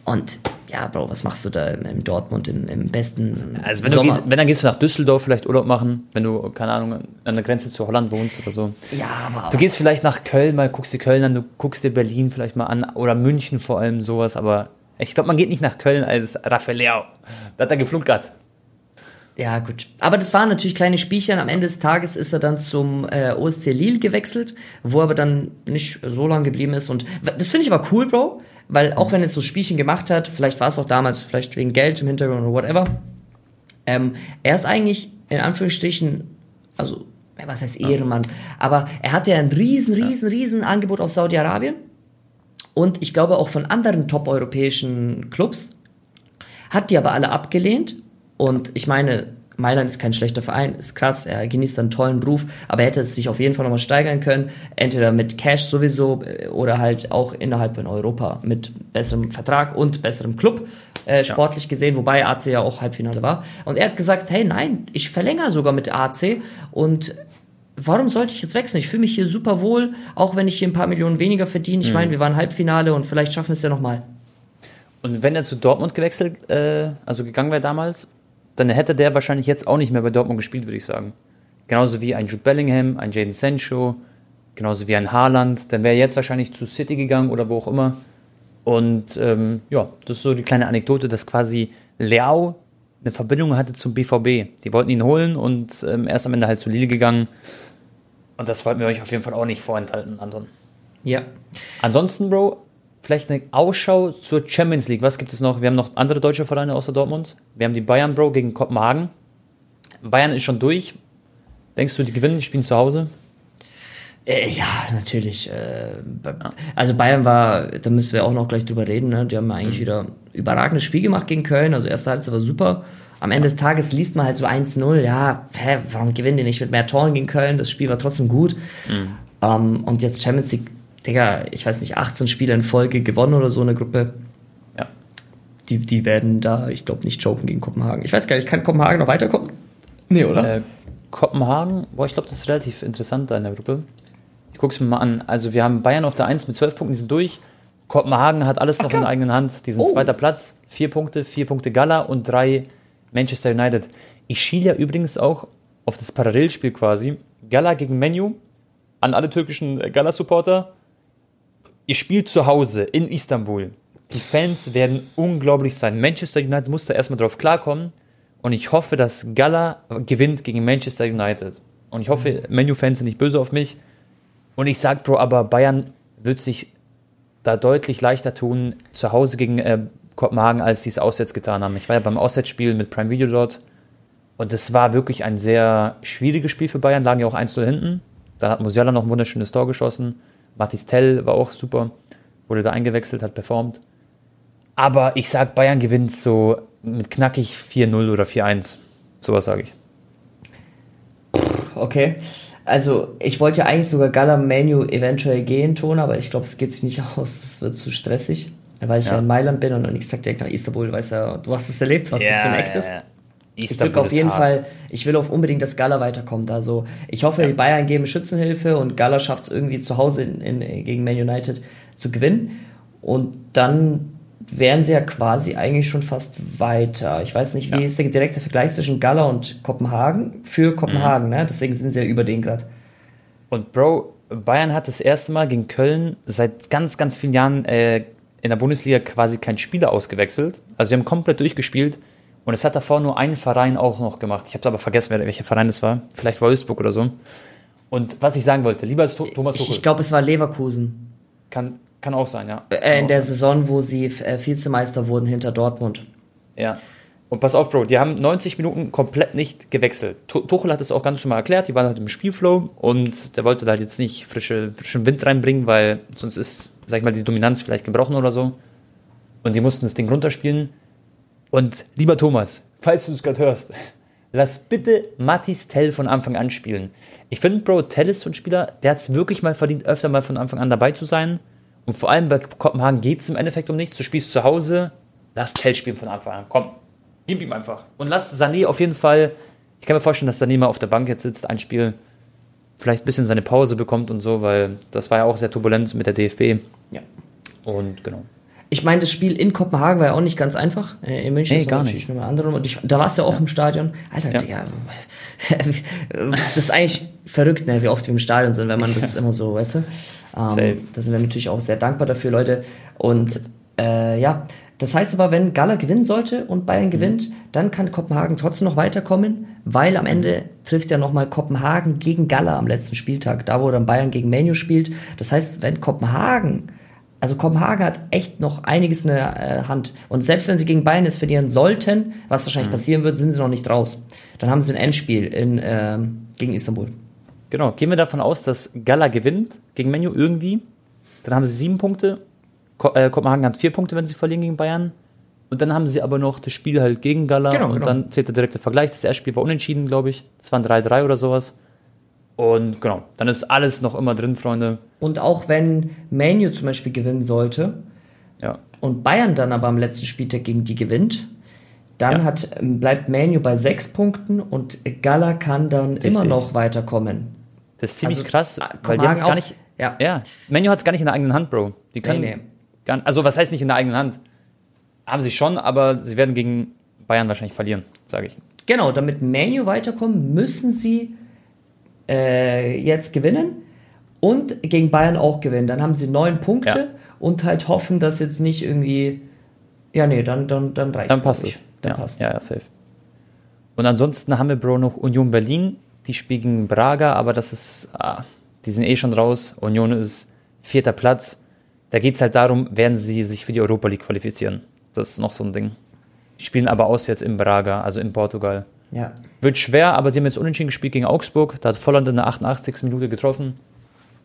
Und ja, Bro, was machst du da im Dortmund im, im besten Also wenn, Sommer? Du gehst, wenn dann gehst du nach Düsseldorf vielleicht Urlaub machen, wenn du, keine Ahnung, an der Grenze zu Holland wohnst oder so. Ja, aber... Du gehst vielleicht nach Köln mal, guckst dir Köln an, du guckst dir Berlin vielleicht mal an oder München vor allem sowas, aber ich glaube, man geht nicht nach Köln als Raphael Da hat er geflunkert. Ja, gut. Aber das waren natürlich kleine Spielchen. Am Ende des Tages ist er dann zum äh, OSC Lille gewechselt, wo er aber dann nicht so lange geblieben ist. Und das finde ich aber cool, Bro, weil auch wenn er so Spielchen gemacht hat, vielleicht war es auch damals, vielleicht wegen Geld im Hintergrund oder whatever, ähm, er ist eigentlich in Anführungsstrichen, also was heißt Ehrenmann, aber er hatte ja ein riesen, riesen, riesen Angebot aus Saudi-Arabien. Und ich glaube auch von anderen top-europäischen Clubs, hat die aber alle abgelehnt. Und ich meine, Mailand ist kein schlechter Verein, ist krass, er genießt einen tollen Beruf, aber er hätte es sich auf jeden Fall nochmal steigern können, entweder mit Cash sowieso äh, oder halt auch innerhalb von Europa mit besserem Vertrag und besserem Club, äh, sportlich ja. gesehen, wobei AC ja auch Halbfinale war. Und er hat gesagt, hey nein, ich verlängere sogar mit AC und warum sollte ich jetzt wechseln? Ich fühle mich hier super wohl, auch wenn ich hier ein paar Millionen weniger verdiene. Ich mhm. meine, wir waren Halbfinale und vielleicht schaffen wir es ja nochmal. Und wenn er zu Dortmund gewechselt, äh, also gegangen wäre damals, dann hätte der wahrscheinlich jetzt auch nicht mehr bei Dortmund gespielt, würde ich sagen. Genauso wie ein Jude Bellingham, ein Jaden Sancho, genauso wie ein Haaland. Dann wäre er jetzt wahrscheinlich zu City gegangen oder wo auch immer. Und ähm, ja, das ist so die kleine Anekdote, dass quasi Leao eine Verbindung hatte zum BVB. Die wollten ihn holen und ähm, er ist am Ende halt zu Lille gegangen. Und das wollten wir euch auf jeden Fall auch nicht vorenthalten, Anton. Ja. Ansonsten, Bro, vielleicht eine Ausschau zur Champions League. Was gibt es noch? Wir haben noch andere deutsche Vereine außer Dortmund. Wir haben die Bayern, Bro, gegen Kopenhagen. Bayern ist schon durch. Denkst du, die gewinnen, die spielen zu Hause? Äh, ja, natürlich. Äh, also Bayern war, da müssen wir auch noch gleich drüber reden, ne? die haben eigentlich mhm. wieder überragendes Spiel gemacht gegen Köln. Also erste Halbzeit war super. Am Ende des Tages liest man halt so 1-0. Ja, hä, warum gewinnen die nicht mit mehr Toren gegen Köln? Das Spiel war trotzdem gut. Mhm. Um, ähm, und jetzt Champions League Digga, ich weiß nicht, 18 Spiele in Folge gewonnen oder so eine Gruppe. Ja. Die, die werden da, ich glaube, nicht joken gegen Kopenhagen. Ich weiß gar nicht, kann Kopenhagen noch weiterkommen? Nee, oder? Äh, Kopenhagen, boah, ich glaube, das ist relativ interessant da in der Gruppe. Ich gucke es mir mal an. Also, wir haben Bayern auf der 1 mit 12 Punkten, die sind durch. Kopenhagen hat alles Ach, noch klar. in der eigenen Hand. Die sind oh. zweiter Platz, vier Punkte, vier Punkte Gala und drei Manchester United. Ich schiele ja übrigens auch auf das Parallelspiel quasi. Gala gegen Menu. An alle türkischen Gala-Supporter ihr spielt zu Hause in Istanbul. Die Fans werden unglaublich sein. Manchester United muss da erstmal drauf klarkommen. Und ich hoffe, dass Gala gewinnt gegen Manchester United. Und ich hoffe, Menu-Fans sind nicht böse auf mich. Und ich sag, Bro, aber Bayern wird sich da deutlich leichter tun zu Hause gegen äh, Kopenhagen, als sie es auswärts getan haben. Ich war ja beim Auswärtsspiel mit Prime Video dort. Und es war wirklich ein sehr schwieriges Spiel für Bayern, lagen ja auch 1-0 hinten. Dann hat Musiala noch ein wunderschönes Tor geschossen. Mathis Tell war auch super, wurde da eingewechselt, hat performt. Aber ich sag, Bayern gewinnt so mit knackig 4-0 oder 4-1. Sowas sage ich. Okay. Also, ich wollte ja eigentlich sogar Gala Menu eventuell gehen, Ton, aber ich glaube, es geht sich nicht aus. Das wird zu stressig. Weil ich ja, ja in Mailand bin und ich sag direkt nach Istanbul, weißt du, du hast es erlebt, was ja, das für ein Act ist. Ja, ich drücke auf jeden hart. Fall, ich will auf unbedingt, dass Gala weiterkommt. Also ich hoffe, ja. die Bayern geben Schützenhilfe und Gala schafft es irgendwie zu Hause in, in, gegen Man United zu gewinnen. Und dann wären sie ja quasi eigentlich schon fast weiter. Ich weiß nicht, wie ja. ist der direkte Vergleich zwischen Gala und Kopenhagen? Für Kopenhagen, mhm. ne? Deswegen sind sie ja über den gerade. Und Bro, Bayern hat das erste Mal gegen Köln seit ganz, ganz vielen Jahren äh, in der Bundesliga quasi keinen Spieler ausgewechselt. Also sie haben komplett durchgespielt. Und es hat davor nur einen Verein auch noch gemacht. Ich habe aber vergessen, welcher Verein das war. Vielleicht Wolfsburg oder so. Und was ich sagen wollte, lieber als Thomas Tuchel. Ich, ich glaube, es war Leverkusen. Kann, kann auch sein, ja. Äh, in der sein. Saison, wo sie äh, Vizemeister wurden hinter Dortmund. Ja. Und pass auf, Bro, die haben 90 Minuten komplett nicht gewechselt. Tuchel hat es auch ganz schon mal erklärt, die waren halt im Spielflow und der wollte da halt jetzt nicht frische, frischen Wind reinbringen, weil sonst ist, sag ich mal, die Dominanz vielleicht gebrochen oder so. Und die mussten das Ding runterspielen. Und lieber Thomas, falls du es gerade hörst, lass bitte Matis Tell von Anfang an spielen. Ich finde, Bro, Tell ist so ein Spieler, der hat es wirklich mal verdient, öfter mal von Anfang an dabei zu sein. Und vor allem bei Kopenhagen geht es im Endeffekt um nichts. Du spielst zu Hause, lass Tell spielen von Anfang an. Komm, gib ihm einfach. Und lass Sané auf jeden Fall. Ich kann mir vorstellen, dass Sané mal auf der Bank jetzt sitzt, ein Spiel, vielleicht ein bisschen seine Pause bekommt und so, weil das war ja auch sehr turbulent mit der DFB. Ja. Und genau. Ich meine, das Spiel in Kopenhagen war ja auch nicht ganz einfach. Äh, in München nee, gar nicht. Eine andere. Und ich, da warst du ja auch ja. im Stadion. Alter, ja. Digga, das ist eigentlich verrückt, ne, wie oft wir im Stadion sind, wenn man das immer so, weißt du. Ähm, da sind wir natürlich auch sehr dankbar dafür, Leute. Und äh, ja, das heißt aber, wenn Gala gewinnen sollte und Bayern gewinnt, mhm. dann kann Kopenhagen trotzdem noch weiterkommen, weil am Ende trifft ja nochmal Kopenhagen gegen Gala am letzten Spieltag, da wo dann Bayern gegen Menu spielt. Das heißt, wenn Kopenhagen also Kopenhagen hat echt noch einiges in der äh, Hand. Und selbst wenn sie gegen Bayern jetzt verlieren sollten, was wahrscheinlich mhm. passieren wird, sind sie noch nicht raus. Dann haben sie ein Endspiel in, äh, gegen Istanbul. Genau, gehen wir davon aus, dass Gala gewinnt gegen Menu irgendwie. Dann haben sie sieben Punkte. Ko äh, Kopenhagen hat vier Punkte, wenn sie verlieren gegen Bayern. Und dann haben sie aber noch das Spiel halt gegen Gala. Genau, und genau. dann zählt der direkte Vergleich. Das erste Spiel war unentschieden, glaube ich. Das waren 3-3 oder sowas. Und genau, dann ist alles noch immer drin, Freunde. Und auch wenn Manu zum Beispiel gewinnen sollte ja. und Bayern dann aber am letzten Spieltag gegen die gewinnt, dann ja. hat, bleibt Manu bei sechs Punkten und Gala kann dann Richtig. immer noch weiterkommen. Das ist ziemlich also, krass, weil die haben es gar nicht. Ja. ja. Manu hat es gar nicht in der eigenen Hand, Bro. Die können. Nee, nee. Gar, also, was heißt nicht in der eigenen Hand? Haben sie schon, aber sie werden gegen Bayern wahrscheinlich verlieren, sage ich. Genau, damit Manu weiterkommen, müssen sie äh, jetzt gewinnen und gegen Bayern auch gewinnen. Dann haben sie neun Punkte ja. und halt hoffen, dass jetzt nicht irgendwie. Ja, nee, dann, dann, dann reicht Dann passt es. Dann ja. passt ja, ja, safe. Und ansonsten haben wir, Bro, noch Union Berlin. Die spielen gegen Braga, aber das ist. Ah, die sind eh schon raus. Union ist vierter Platz. Da geht es halt darum, werden sie sich für die Europa League qualifizieren. Das ist noch so ein Ding. Die spielen aber aus jetzt in Braga, also in Portugal. Ja. Wird schwer, aber sie haben jetzt unentschieden gespielt gegen Augsburg. Da hat Volland in der 88. Minute getroffen.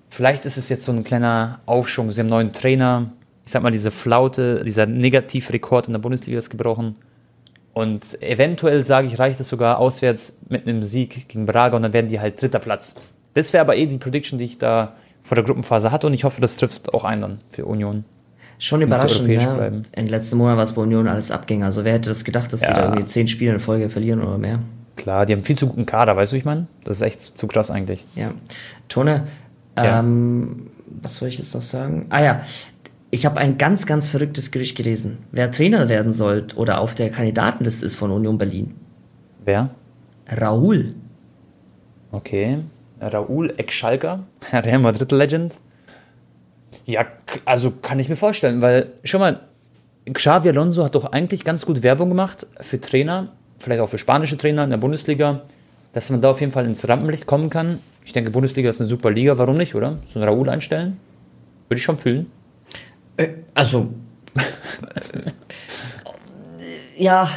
Vielleicht ist es jetzt so ein kleiner Aufschwung. Sie haben einen neuen Trainer. Ich sag mal, diese Flaute, dieser Negativrekord in der Bundesliga ist gebrochen. Und eventuell, sage ich, reicht es sogar auswärts mit einem Sieg gegen Braga und dann werden die halt dritter Platz. Das wäre aber eh die Prediction, die ich da vor der Gruppenphase hatte und ich hoffe, das trifft auch ein dann für Union. Schon überraschend, ne? In den letzten Monaten, was bei Union alles abging. Also wer hätte das gedacht, dass ja. die da irgendwie zehn Spiele in Folge verlieren oder mehr? Klar, die haben viel zu guten Kader, weißt du, ich meine? Das ist echt zu krass eigentlich. Ja. Tone, ja. Ähm, was soll ich jetzt noch sagen? Ah ja, ich habe ein ganz, ganz verrücktes Gerücht gelesen. Wer Trainer werden soll oder auf der Kandidatenliste ist von Union Berlin. Wer? Raoul. Okay. Raoul Eckschalker, Real Madrid Legend. Ja, also kann ich mir vorstellen, weil schon mal, Xavi Alonso hat doch eigentlich ganz gut Werbung gemacht für Trainer, vielleicht auch für spanische Trainer in der Bundesliga, dass man da auf jeden Fall ins Rampenlicht kommen kann. Ich denke, Bundesliga ist eine super Liga, warum nicht, oder? So einen Raoul einstellen? Würde ich schon fühlen. Äh, also. ja,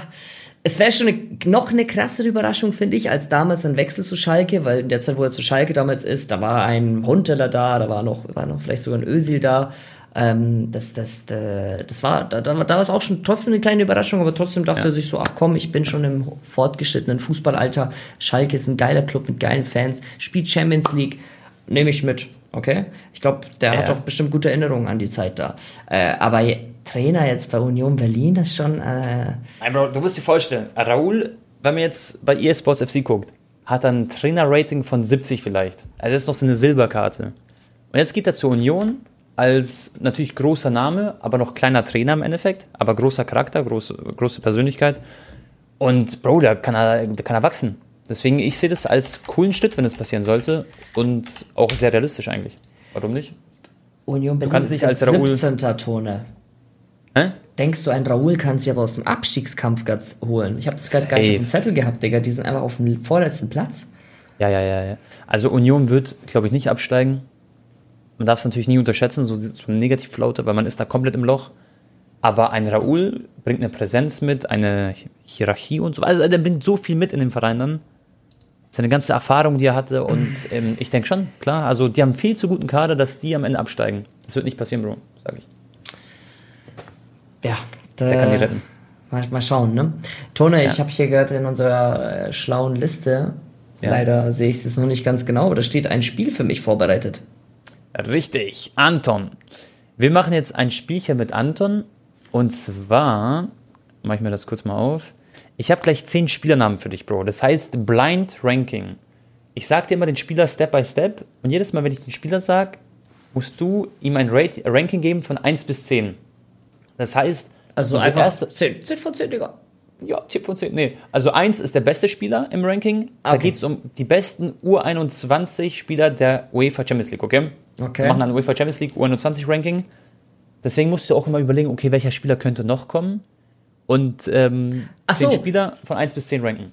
es wäre schon eine, noch eine krassere Überraschung, finde ich, als damals ein Wechsel zu Schalke, weil in der Zeit, wo er zu Schalke damals ist, da war ein Hunteler da, da war noch, war noch vielleicht sogar ein Ösil da. Ähm, das, das, das war, da, da war es auch schon trotzdem eine kleine Überraschung, aber trotzdem dachte ja. er sich so, ach komm, ich bin schon im fortgeschrittenen Fußballalter. Schalke ist ein geiler Club mit geilen Fans, spielt Champions League, nehme ich mit, okay? Ich glaube, der ja. hat doch bestimmt gute Erinnerungen an die Zeit da. Äh, aber Trainer jetzt bei Union Berlin, das ist schon. Äh Nein, Bro, du musst dir vorstellen, Raoul wenn man jetzt bei eSports FC guckt, hat er ein Trainer-Rating von 70 vielleicht. Also das ist noch so eine Silberkarte. Und jetzt geht er zur Union als natürlich großer Name, aber noch kleiner Trainer im Endeffekt, aber großer Charakter, große, große Persönlichkeit. Und Bro, da kann er, da kann er wachsen. Deswegen, ich sehe das als coolen Schritt, wenn es passieren sollte. Und auch sehr realistisch eigentlich. Warum nicht? Union Berlin du kannst nicht als Raoul 17. Tone. Hä? Denkst du, ein Raoul kann sich aber aus dem Abstiegskampf holen? Ich habe das gerade gar nicht auf dem Zettel gehabt, Digga. Die sind einfach auf dem vorletzten Platz. Ja, ja, ja, ja. Also Union wird, glaube ich, nicht absteigen. Man darf es natürlich nie unterschätzen, so, so eine Negativflaute, weil man ist da komplett im Loch. Aber ein Raoul bringt eine Präsenz mit, eine Hierarchie und so. Also der bringt so viel mit in dem Verein dann. Seine ganze Erfahrung, die er hatte. Und ähm, ich denke schon, klar, also die haben viel zu guten Kader, dass die am Ende absteigen. Das wird nicht passieren, Bro, sage ich. Ja, der, der kann die retten. Mal, mal schauen, ne? Tone, ja. ich habe hier gerade in unserer äh, schlauen Liste, ja. leider sehe ich es noch nicht ganz genau, aber da steht ein Spiel für mich vorbereitet. Richtig, Anton. Wir machen jetzt ein Spielchen mit Anton. Und zwar, mache ich mir das kurz mal auf. Ich habe gleich zehn Spielernamen für dich, Bro. Das heißt Blind Ranking. Ich sage dir immer den Spieler Step by Step. Und jedes Mal, wenn ich den Spieler sage, musst du ihm ein Rate, Ranking geben von 1 bis 10. Das heißt, also einfach erste, 10, 10 von 10, Digga. Ja, 10 von 10. Nee, also 1 ist der beste Spieler im Ranking. Okay. Da geht es um die besten U21 Spieler der UEFA Champions League, okay? Okay. Wir machen dann UEFA Champions League U21 Ranking. Deswegen musst du auch immer überlegen, okay, welcher Spieler könnte noch kommen und ähm, Ach den so. Spieler von 1 bis 10 ranken.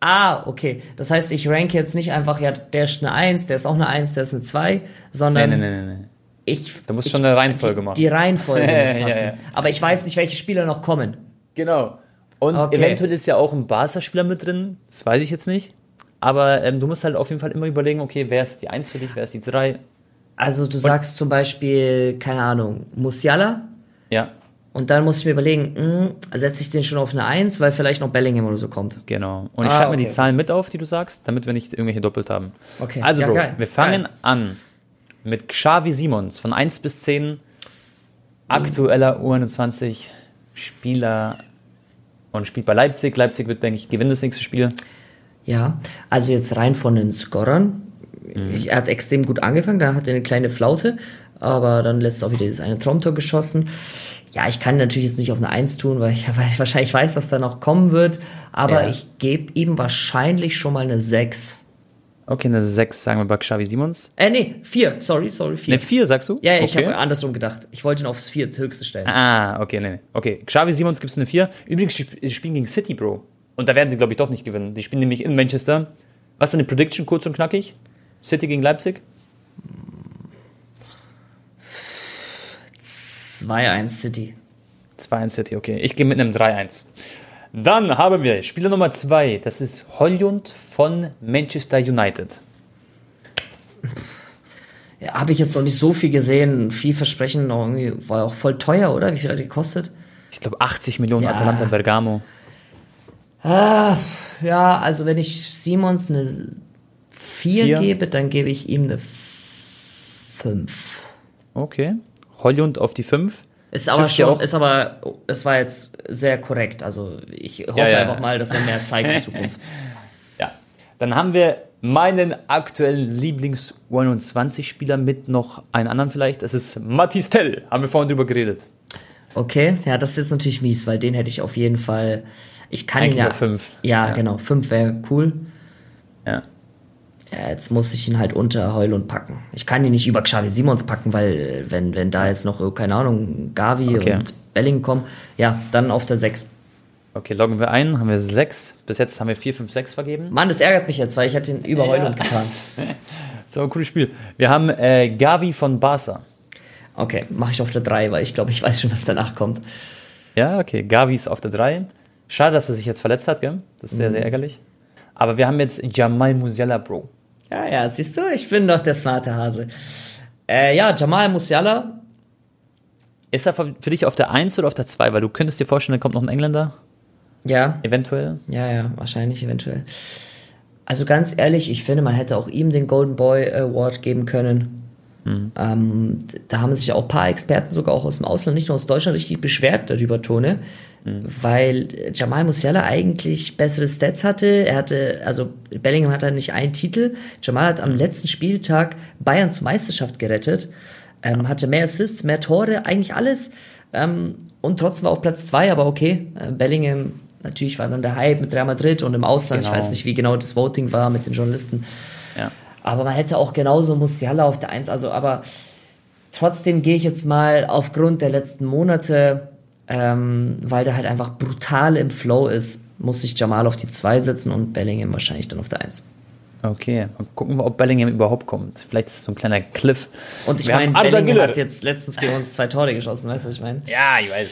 Ah, okay. Das heißt, ich ranke jetzt nicht einfach, ja, der ist eine 1, der ist auch eine 1, der ist eine 2, sondern. Nee, nee, nee, nee. Ich, da musst ich, schon eine Reihenfolge machen. Die Reihenfolge muss passen. ja, ja. Aber ich weiß nicht, welche Spieler noch kommen. Genau. Und okay. eventuell ist ja auch ein Barca-Spieler mit drin. Das weiß ich jetzt nicht. Aber ähm, du musst halt auf jeden Fall immer überlegen, okay, wer ist die 1 für dich, wer ist die 3. Also du sagst zum Beispiel, keine Ahnung, Musiala. Ja. Und dann muss ich mir überlegen, hm, setze ich den schon auf eine 1, weil vielleicht noch Bellingham oder so kommt. Genau. Und ich ah, schreibe okay. mir die Zahlen mit auf, die du sagst, damit wir nicht irgendwelche doppelt haben. Okay. Also, ja, Bro, geil. wir fangen geil. an mit Xavi Simons von 1 bis 10. Aktueller U21 Spieler und spielt bei Leipzig. Leipzig wird, denke ich, gewinnen das nächste Spiel. Ja, also jetzt rein von den Scorern Mhm. Er hat extrem gut angefangen, da hat er eine kleine Flaute, aber dann lässt auch wieder das eine Traumtor geschossen. Ja, ich kann natürlich jetzt nicht auf eine Eins tun, weil ich, weil ich wahrscheinlich weiß, dass da noch kommen wird, aber ja. ich gebe ihm wahrscheinlich schon mal eine 6. Okay, eine 6 sagen wir bei Xavi Simons. Äh, nee, 4, sorry, sorry, 4. Ne, 4 sagst du? Ja, ja ich habe andersrum gedacht. Ich wollte ihn aufs 4 höchste stellen. Ah, okay, nee, nee. Okay, Xavi Simons gibst du eine 4. Übrigens, sie spielen gegen City, Bro. Und da werden sie, glaube ich, doch nicht gewinnen. Die spielen nämlich in Manchester. Was ist deine Prediction, kurz und knackig? City gegen Leipzig? 2-1 City. 2-1 City, okay. Ich gehe mit einem 3-1. Dann haben wir Spieler Nummer 2. Das ist Holjund von Manchester United. Ja, habe ich jetzt noch nicht so viel gesehen. Viel Versprechen, war auch voll teuer, oder? Wie viel hat er gekostet? Ich glaube 80 Millionen ja. Atalanta Bergamo. Ah, ja, also wenn ich Simons eine 4 gebe, dann gebe ich ihm eine 5. Okay. Hollund auf die 5. Ist aber schon, auch ist aber, es war jetzt sehr korrekt. Also ich hoffe ja, ja. einfach mal, dass er mehr zeigt in Zukunft. ja. Dann haben wir meinen aktuellen Lieblings-21-Spieler mit noch einen anderen vielleicht. Das ist Mathis Tell. Haben wir vorhin drüber geredet. Okay, ja, das ist jetzt natürlich mies, weil den hätte ich auf jeden Fall. Ich kann Eigentlich ihn ja. fünf. Ja, ja, genau. Fünf wäre cool. Ja ja, jetzt muss ich ihn halt unter Heulund packen. Ich kann ihn nicht über Xavi Simons packen, weil wenn, wenn da jetzt noch, keine Ahnung, Gavi okay. und Belling kommen, ja, dann auf der 6. Okay, loggen wir ein, haben wir 6. Bis jetzt haben wir 4, 5, 6 vergeben. Mann, das ärgert mich jetzt, weil ich hätte ihn über ja. Heulund getan. das ist aber ein cooles Spiel. Wir haben äh, Gavi von Barca. Okay, mache ich auf der 3, weil ich glaube, ich weiß schon, was danach kommt. Ja, okay, Gavi ist auf der 3. Schade, dass er sich jetzt verletzt hat, gell? Das ist sehr, mhm. sehr ärgerlich. Aber wir haben jetzt Jamal Musiala, Bro. Ja, ja, siehst du, ich bin doch der smarte Hase. Äh, ja, Jamal Musiala. Ist er für dich auf der 1 oder auf der 2? Weil du könntest dir vorstellen, da kommt noch ein Engländer. Ja. Eventuell. Ja, ja, wahrscheinlich, eventuell. Also ganz ehrlich, ich finde, man hätte auch ihm den Golden Boy Award geben können. Mhm. Ähm, da haben sich auch ein paar Experten, sogar auch aus dem Ausland, nicht nur aus Deutschland, richtig beschwert darüber, Tone. Mhm. Weil Jamal Musiala eigentlich bessere Stats hatte. Er hatte, also Bellingham hatte nicht einen Titel. Jamal hat am mhm. letzten Spieltag Bayern zur Meisterschaft gerettet. Ähm, hatte mehr Assists, mehr Tore, eigentlich alles. Ähm, und trotzdem war auf Platz zwei, aber okay. Äh, Bellingham, natürlich war dann der Hype mit Real Madrid und im Ausland. Genau. Ich weiß nicht, wie genau das Voting war mit den Journalisten. Ja. Aber man hätte auch genauso Musiala auf der Eins. Also, aber trotzdem gehe ich jetzt mal aufgrund der letzten Monate, ähm, weil der halt einfach brutal im Flow ist, muss ich Jamal auf die Zwei setzen und Bellingham wahrscheinlich dann auf der Eins. Okay, mal gucken wir, ob Bellingham überhaupt kommt. Vielleicht ist es so ein kleiner Cliff. Und ich meine, Bellingham Güller. hat jetzt letztens gegen uns zwei Tore geschossen, weißt du, was ich meine? Ja, ich weiß.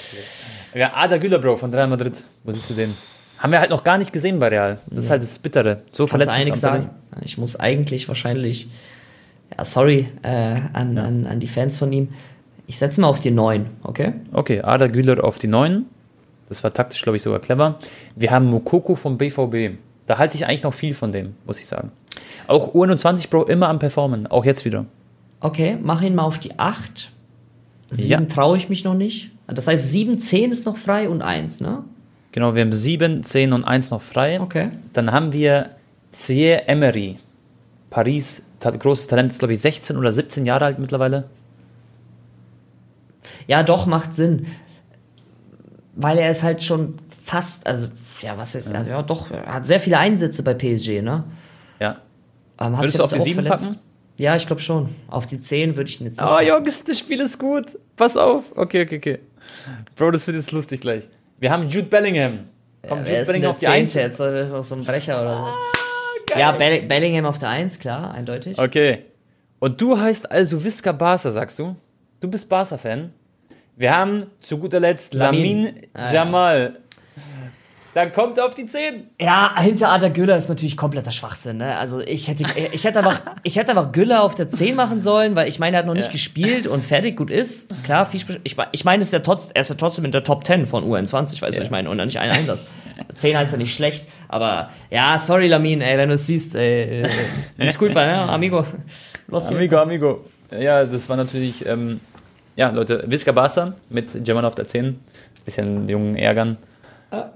Ja, Ada Güler, Bro, von Real Madrid. Wo siehst du den? Haben wir halt noch gar nicht gesehen bei Real. Das ist halt das Bittere. So verletzt sagen. Ich muss eigentlich wahrscheinlich, ja, sorry äh, an, ja. an, an die Fans von ihm. Ich setze mal auf die 9, okay? Okay, Ada Güler auf die 9. Das war taktisch, glaube ich, sogar clever. Wir haben Mokoko vom BVB. Da halte ich eigentlich noch viel von dem, muss ich sagen. Auch U21 Bro immer am Performen, auch jetzt wieder. Okay, mach ihn mal auf die 8. 7 ja. traue ich mich noch nicht. Das heißt, 7, 10 ist noch frei und 1, ne? Genau, wir haben 7, 10 und 1 noch frei. Okay. Dann haben wir Thierry Emery. Paris, großes Talent, ist glaube ich 16 oder 17 Jahre alt mittlerweile. Ja, doch, macht Sinn. Weil er ist halt schon fast, also, ja, was ist, ja, ja doch, er hat sehr viele Einsätze bei PSG, ne? Ja. Ähm, Würdest du auf die 7 packen? Ja, ich glaube schon. Auf die 10 würde ich jetzt nicht. Oh, Jungs, das Spiel ist gut. Pass auf. Okay, okay, okay. Bro, das wird jetzt lustig gleich. Wir haben Jude Bellingham. Kommt ja, Jude Bellingham auf die 1? jetzt? Oder so ein Brecher oder so. Ah, ja, Bell Bellingham auf der 1, klar, eindeutig. Okay. Und du heißt also Visca Barca, sagst du? Du bist Barca-Fan. Wir haben zu guter Letzt Lamin, Lamin ah, Jamal. Ja. Dann kommt er auf die 10. Ja, hinter Ada Güller ist natürlich kompletter Schwachsinn. Ne? Also ich hätte, ich, hätte einfach, ich hätte einfach Güller auf der 10 machen sollen, weil ich meine, er hat noch nicht ja. gespielt und fertig, gut ist. Klar, viel ich, ich meine, ist er, trotz, er ist ja trotzdem in der Top 10 von UN20, weißt du, ja. ich meine, und dann nicht ein Einsatz. 10 heißt ja nicht schlecht, aber ja, sorry Lamin, ey, wenn du es siehst, ey, disculpa, ne, amigo. Los amigo, amigo. Ja, das war natürlich, ähm, ja, Leute, Visca Barca mit German auf der 10. Bisschen den Jungen ärgern. Ah.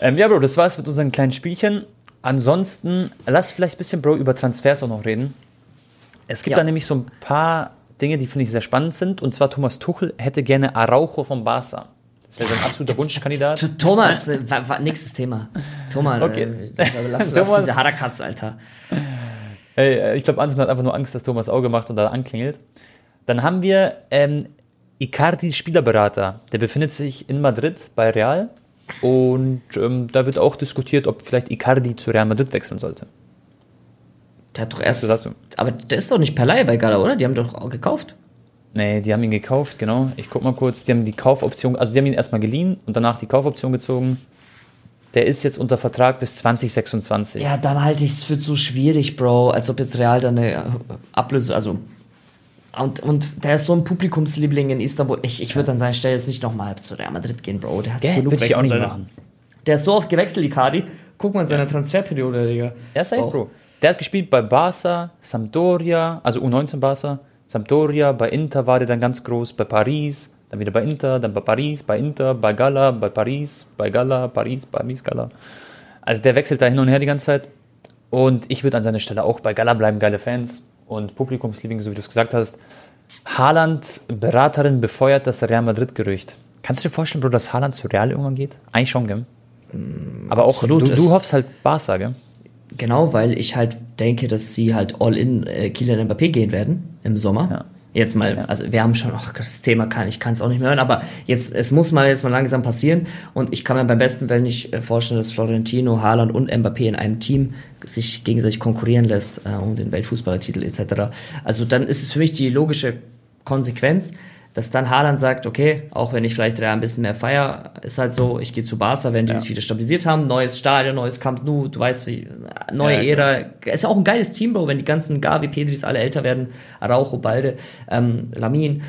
Ähm, ja, Bro, das war's mit unseren kleinen Spielchen. Ansonsten, lass vielleicht ein bisschen, Bro, über Transfers auch noch reden. Es gibt ja. da nämlich so ein paar Dinge, die finde ich sehr spannend sind. Und zwar Thomas Tuchel hätte gerne Araujo vom Barca. Das wäre sein absoluter Wunschkandidat. Thomas, äh, nächstes Thema. Thomas, okay. äh, lass, lass diese Harakatz, Alter. Hey, äh, ich glaube, Anton hat einfach nur Angst, dass Thomas Auge macht und da anklingelt. Dann haben wir ähm, Icardi Spielerberater. Der befindet sich in Madrid bei Real. Und ähm, da wird auch diskutiert, ob vielleicht Icardi zu Real Madrid wechseln sollte. Der hat doch erst. Dazu? Aber der ist doch nicht per Leihe bei Gala, oder? Die haben doch auch gekauft. Nee, die haben ihn gekauft, genau. Ich guck mal kurz. Die haben die Kaufoption, also die haben ihn erstmal geliehen und danach die Kaufoption gezogen. Der ist jetzt unter Vertrag bis 2026. Ja, dann halte ich es für zu schwierig, Bro. Als ob jetzt Real da eine Ablöse, also und, und der ist so ein Publikumsliebling in Istanbul. Ich, ich würde an seiner Stelle jetzt nicht nochmal zu Real Madrid gehen, Bro. Der hat Gell, genug Wechsel. Ich auch nicht machen. Der ist so oft gewechselt, Icardi. Guck mal in seiner. Transferperiode, Digga. Ja, safe, auch. Bro. Der hat gespielt bei Barca, Sampdoria, also U19 Barca, Sampdoria, bei Inter war der dann ganz groß, bei Paris, dann wieder bei Inter, dann bei Paris, bei Inter, bei Gala, bei Paris, bei Gala, Paris, Paris, Gala. Also der wechselt da hin und her die ganze Zeit. Und ich würde an seiner Stelle auch bei Gala bleiben, geile Fans und Publikumsliebling, so wie du es gesagt hast. Haalands Beraterin befeuert das Real Madrid-Gerücht. Kannst du dir vorstellen, Bro, dass Haaland zu Real irgendwann geht? Eigentlich schon, gell? Mm, Aber auch, Absolut, du, du hoffst halt Barca, gell? Genau, weil ich halt denke, dass sie halt all in äh, Kylian Mbappé gehen werden im Sommer. Ja. Jetzt mal, ja. also wir haben schon, ach, das Thema kann, ich kann es auch nicht mehr hören, aber jetzt, es muss mal jetzt mal langsam passieren und ich kann mir beim besten Willen nicht äh, vorstellen, dass Florentino, Haaland und Mbappé in einem Team sich gegenseitig konkurrieren lässt äh, um den Weltfußballertitel etc. Also dann ist es für mich die logische Konsequenz, dass dann Haaland sagt, okay, auch wenn ich vielleicht ein bisschen mehr feier, ist halt so, ich gehe zu Barca, wenn die ja. sich wieder stabilisiert haben, neues Stadion, neues Camp Nou, du weißt, wie, neue ja, Ära. Klar. Ist ja auch ein geiles Team, Bro, wenn die ganzen Gavi, Pedris alle älter werden, Araujo, Balde, ähm, Lamin,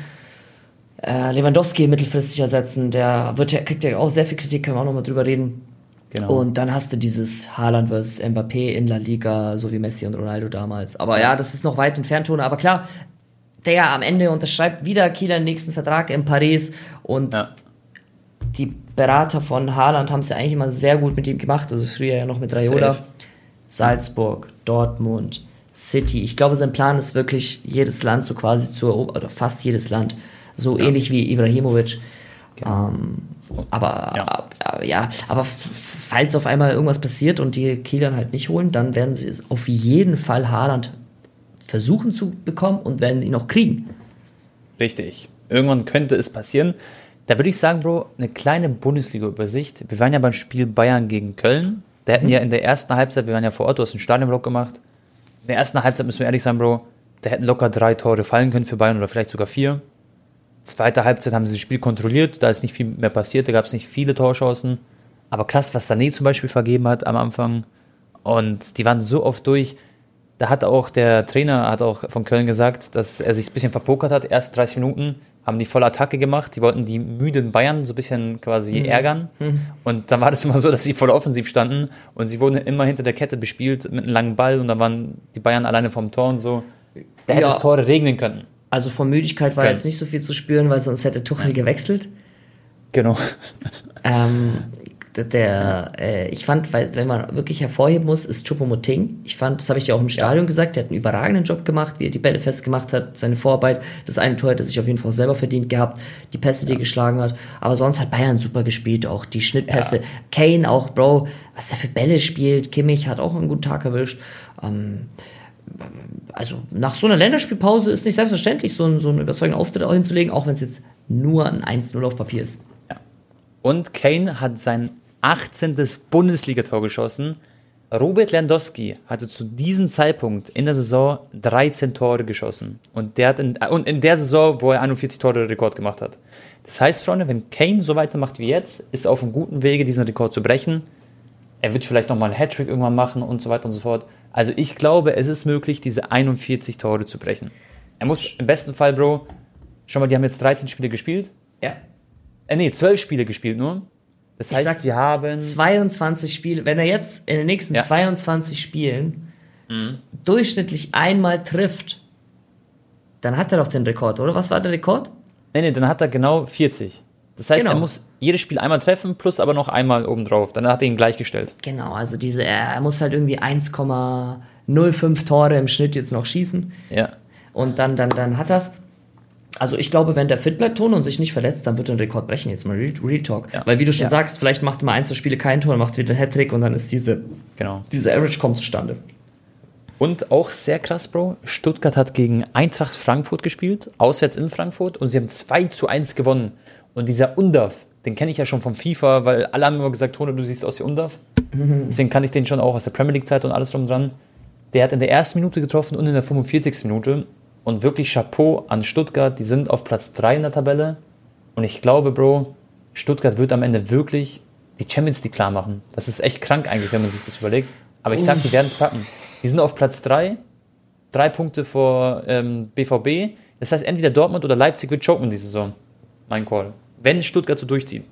äh, Lewandowski mittelfristig ersetzen, der wird ja, kriegt ja auch sehr viel Kritik, können wir auch nochmal drüber reden. Genau. Und dann hast du dieses Haaland vs. Mbappé in La Liga, so wie Messi und Ronaldo damals. Aber ja, das ist noch weit entfernt, Tone. Aber klar, der am Ende unterschreibt wieder Kieler den nächsten Vertrag in Paris und ja. die Berater von Haaland haben es ja eigentlich immer sehr gut mit ihm gemacht, also früher ja noch mit Raiola. Safe. Salzburg, Dortmund, City. Ich glaube, sein Plan ist wirklich, jedes Land so quasi zu erobern, oder fast jedes Land, so ja. ähnlich wie Ibrahimovic. Genau. Ähm, aber ja. Äh, ja, aber falls auf einmal irgendwas passiert und die Kieler halt nicht holen, dann werden sie es auf jeden Fall Haaland versuchen zu bekommen und werden ihn auch kriegen. Richtig. Irgendwann könnte es passieren. Da würde ich sagen, Bro, eine kleine Bundesliga-Übersicht. Wir waren ja beim Spiel Bayern gegen Köln. Da hätten mhm. ja in der ersten Halbzeit, wir waren ja vor Ort, du hast einen Stadionblock gemacht. In der ersten Halbzeit müssen wir ehrlich sein, Bro, da hätten locker drei Tore fallen können für Bayern oder vielleicht sogar vier. Zweite Halbzeit haben sie das Spiel kontrolliert, da ist nicht viel mehr passiert, da gab es nicht viele Torchancen. Aber krass, was Sané zum Beispiel vergeben hat am Anfang. Und die waren so oft durch. Da hat auch der Trainer hat auch von Köln gesagt, dass er sich ein bisschen verpokert hat. Erst 30 Minuten haben die volle Attacke gemacht. Die wollten die müden Bayern so ein bisschen quasi mhm. ärgern. Mhm. Und dann war das immer so, dass sie voll offensiv standen und sie wurden immer hinter der Kette bespielt mit einem langen Ball und dann waren die Bayern alleine vom Tor und so. Da hätte ja. es Tore regnen können. Also von Müdigkeit war okay. jetzt nicht so viel zu spüren, weil sonst hätte Tuchel gewechselt. Genau. Ähm, der, äh, ich fand, weil, wenn man wirklich hervorheben muss, ist Choupo-Moting. Ich fand, das habe ich ja auch im Stadion ja. gesagt, der hat einen überragenden Job gemacht, wie er die Bälle festgemacht hat, seine Vorarbeit. Das eine Tor hat er sich auf jeden Fall selber verdient gehabt, die Pässe, die er geschlagen hat. Aber sonst hat Bayern super gespielt, auch die Schnittpässe. Ja. Kane auch, Bro, was er für Bälle spielt. Kimmich hat auch einen guten Tag erwischt. Ähm, also nach so einer Länderspielpause ist nicht selbstverständlich, so, einen, so einen überzeugenden Auftritt auch hinzulegen, auch wenn es jetzt nur ein 1-0 auf Papier ist. Ja. Und Kane hat sein 18. Bundesligator geschossen. Robert Lewandowski hatte zu diesem Zeitpunkt in der Saison 13 Tore geschossen. Und, der hat in, und in der Saison, wo er 41 Tore Rekord gemacht hat. Das heißt, Freunde, wenn Kane so weitermacht wie jetzt, ist er auf einem guten Wege, diesen Rekord zu brechen. Er wird vielleicht nochmal einen Hattrick irgendwann machen und so weiter und so fort. Also ich glaube, es ist möglich, diese 41 Tore zu brechen. Er muss im besten Fall, Bro, schau mal, die haben jetzt 13 Spiele gespielt. Ja. Äh, nee, 12 Spiele gespielt nur. Das heißt, sag, sie haben 22 Spiele. Wenn er jetzt in den nächsten ja. 22 Spielen mhm. durchschnittlich einmal trifft, dann hat er doch den Rekord, oder? Was war der Rekord? Nee, nee, dann hat er genau 40. Das heißt, genau. er muss jedes Spiel einmal treffen, plus aber noch einmal obendrauf. Dann hat er ihn gleichgestellt. Genau, also diese, er muss halt irgendwie 1,05 Tore im Schnitt jetzt noch schießen. Ja. Und dann, dann, dann hat das. Also ich glaube, wenn der fit bleibt, Tone, und sich nicht verletzt, dann wird er den Rekord brechen. Jetzt mal Real, Real Talk. Ja. Weil wie du schon ja. sagst, vielleicht macht er mal ein, zwei Spiele kein Tor, macht wieder einen Hattrick und dann ist diese, genau. diese Average kommt zustande. Und auch sehr krass, Bro. Stuttgart hat gegen Eintracht Frankfurt gespielt, auswärts in Frankfurt, und sie haben 2 zu 1 gewonnen. Und dieser Undaf, den kenne ich ja schon vom FIFA, weil alle haben immer gesagt, Tone, du siehst aus wie Undaf. Mhm. Deswegen kann ich den schon auch aus der Premier League-Zeit und alles drum dran. Der hat in der ersten Minute getroffen und in der 45. Minute. Und wirklich Chapeau an Stuttgart. Die sind auf Platz 3 in der Tabelle. Und ich glaube, Bro, Stuttgart wird am Ende wirklich die Champions League klar machen. Das ist echt krank eigentlich, wenn man sich das überlegt. Aber ich sag, die werden es packen. Die sind auf Platz 3, drei Punkte vor ähm, BVB. Das heißt, entweder Dortmund oder Leipzig wird choken diese Saison. Mein Call. Wenn Stuttgart so durchzieht.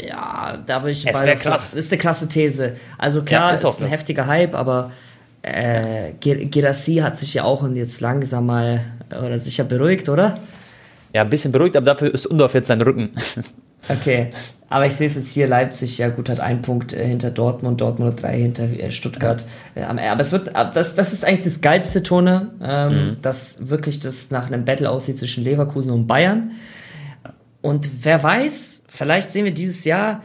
Ja, da würde ich. Es wäre krass. Das ist eine krasse These. Also klar, ja, ist, ist ein heftiger Hype, aber äh, Gerassi hat sich ja auch jetzt langsam mal oder sicher beruhigt, oder? Ja, ein bisschen beruhigt, aber dafür ist Undorf jetzt sein Rücken. okay, aber ich sehe es jetzt hier, Leipzig, ja gut, hat einen Punkt äh, hinter Dortmund, Dortmund hat drei hinter äh, Stuttgart. Ja. Äh, aber es wird, das, das ist eigentlich das geilste Tone, ähm, mhm. dass wirklich das nach einem Battle aussieht zwischen Leverkusen und Bayern. Und wer weiß, vielleicht sehen wir dieses Jahr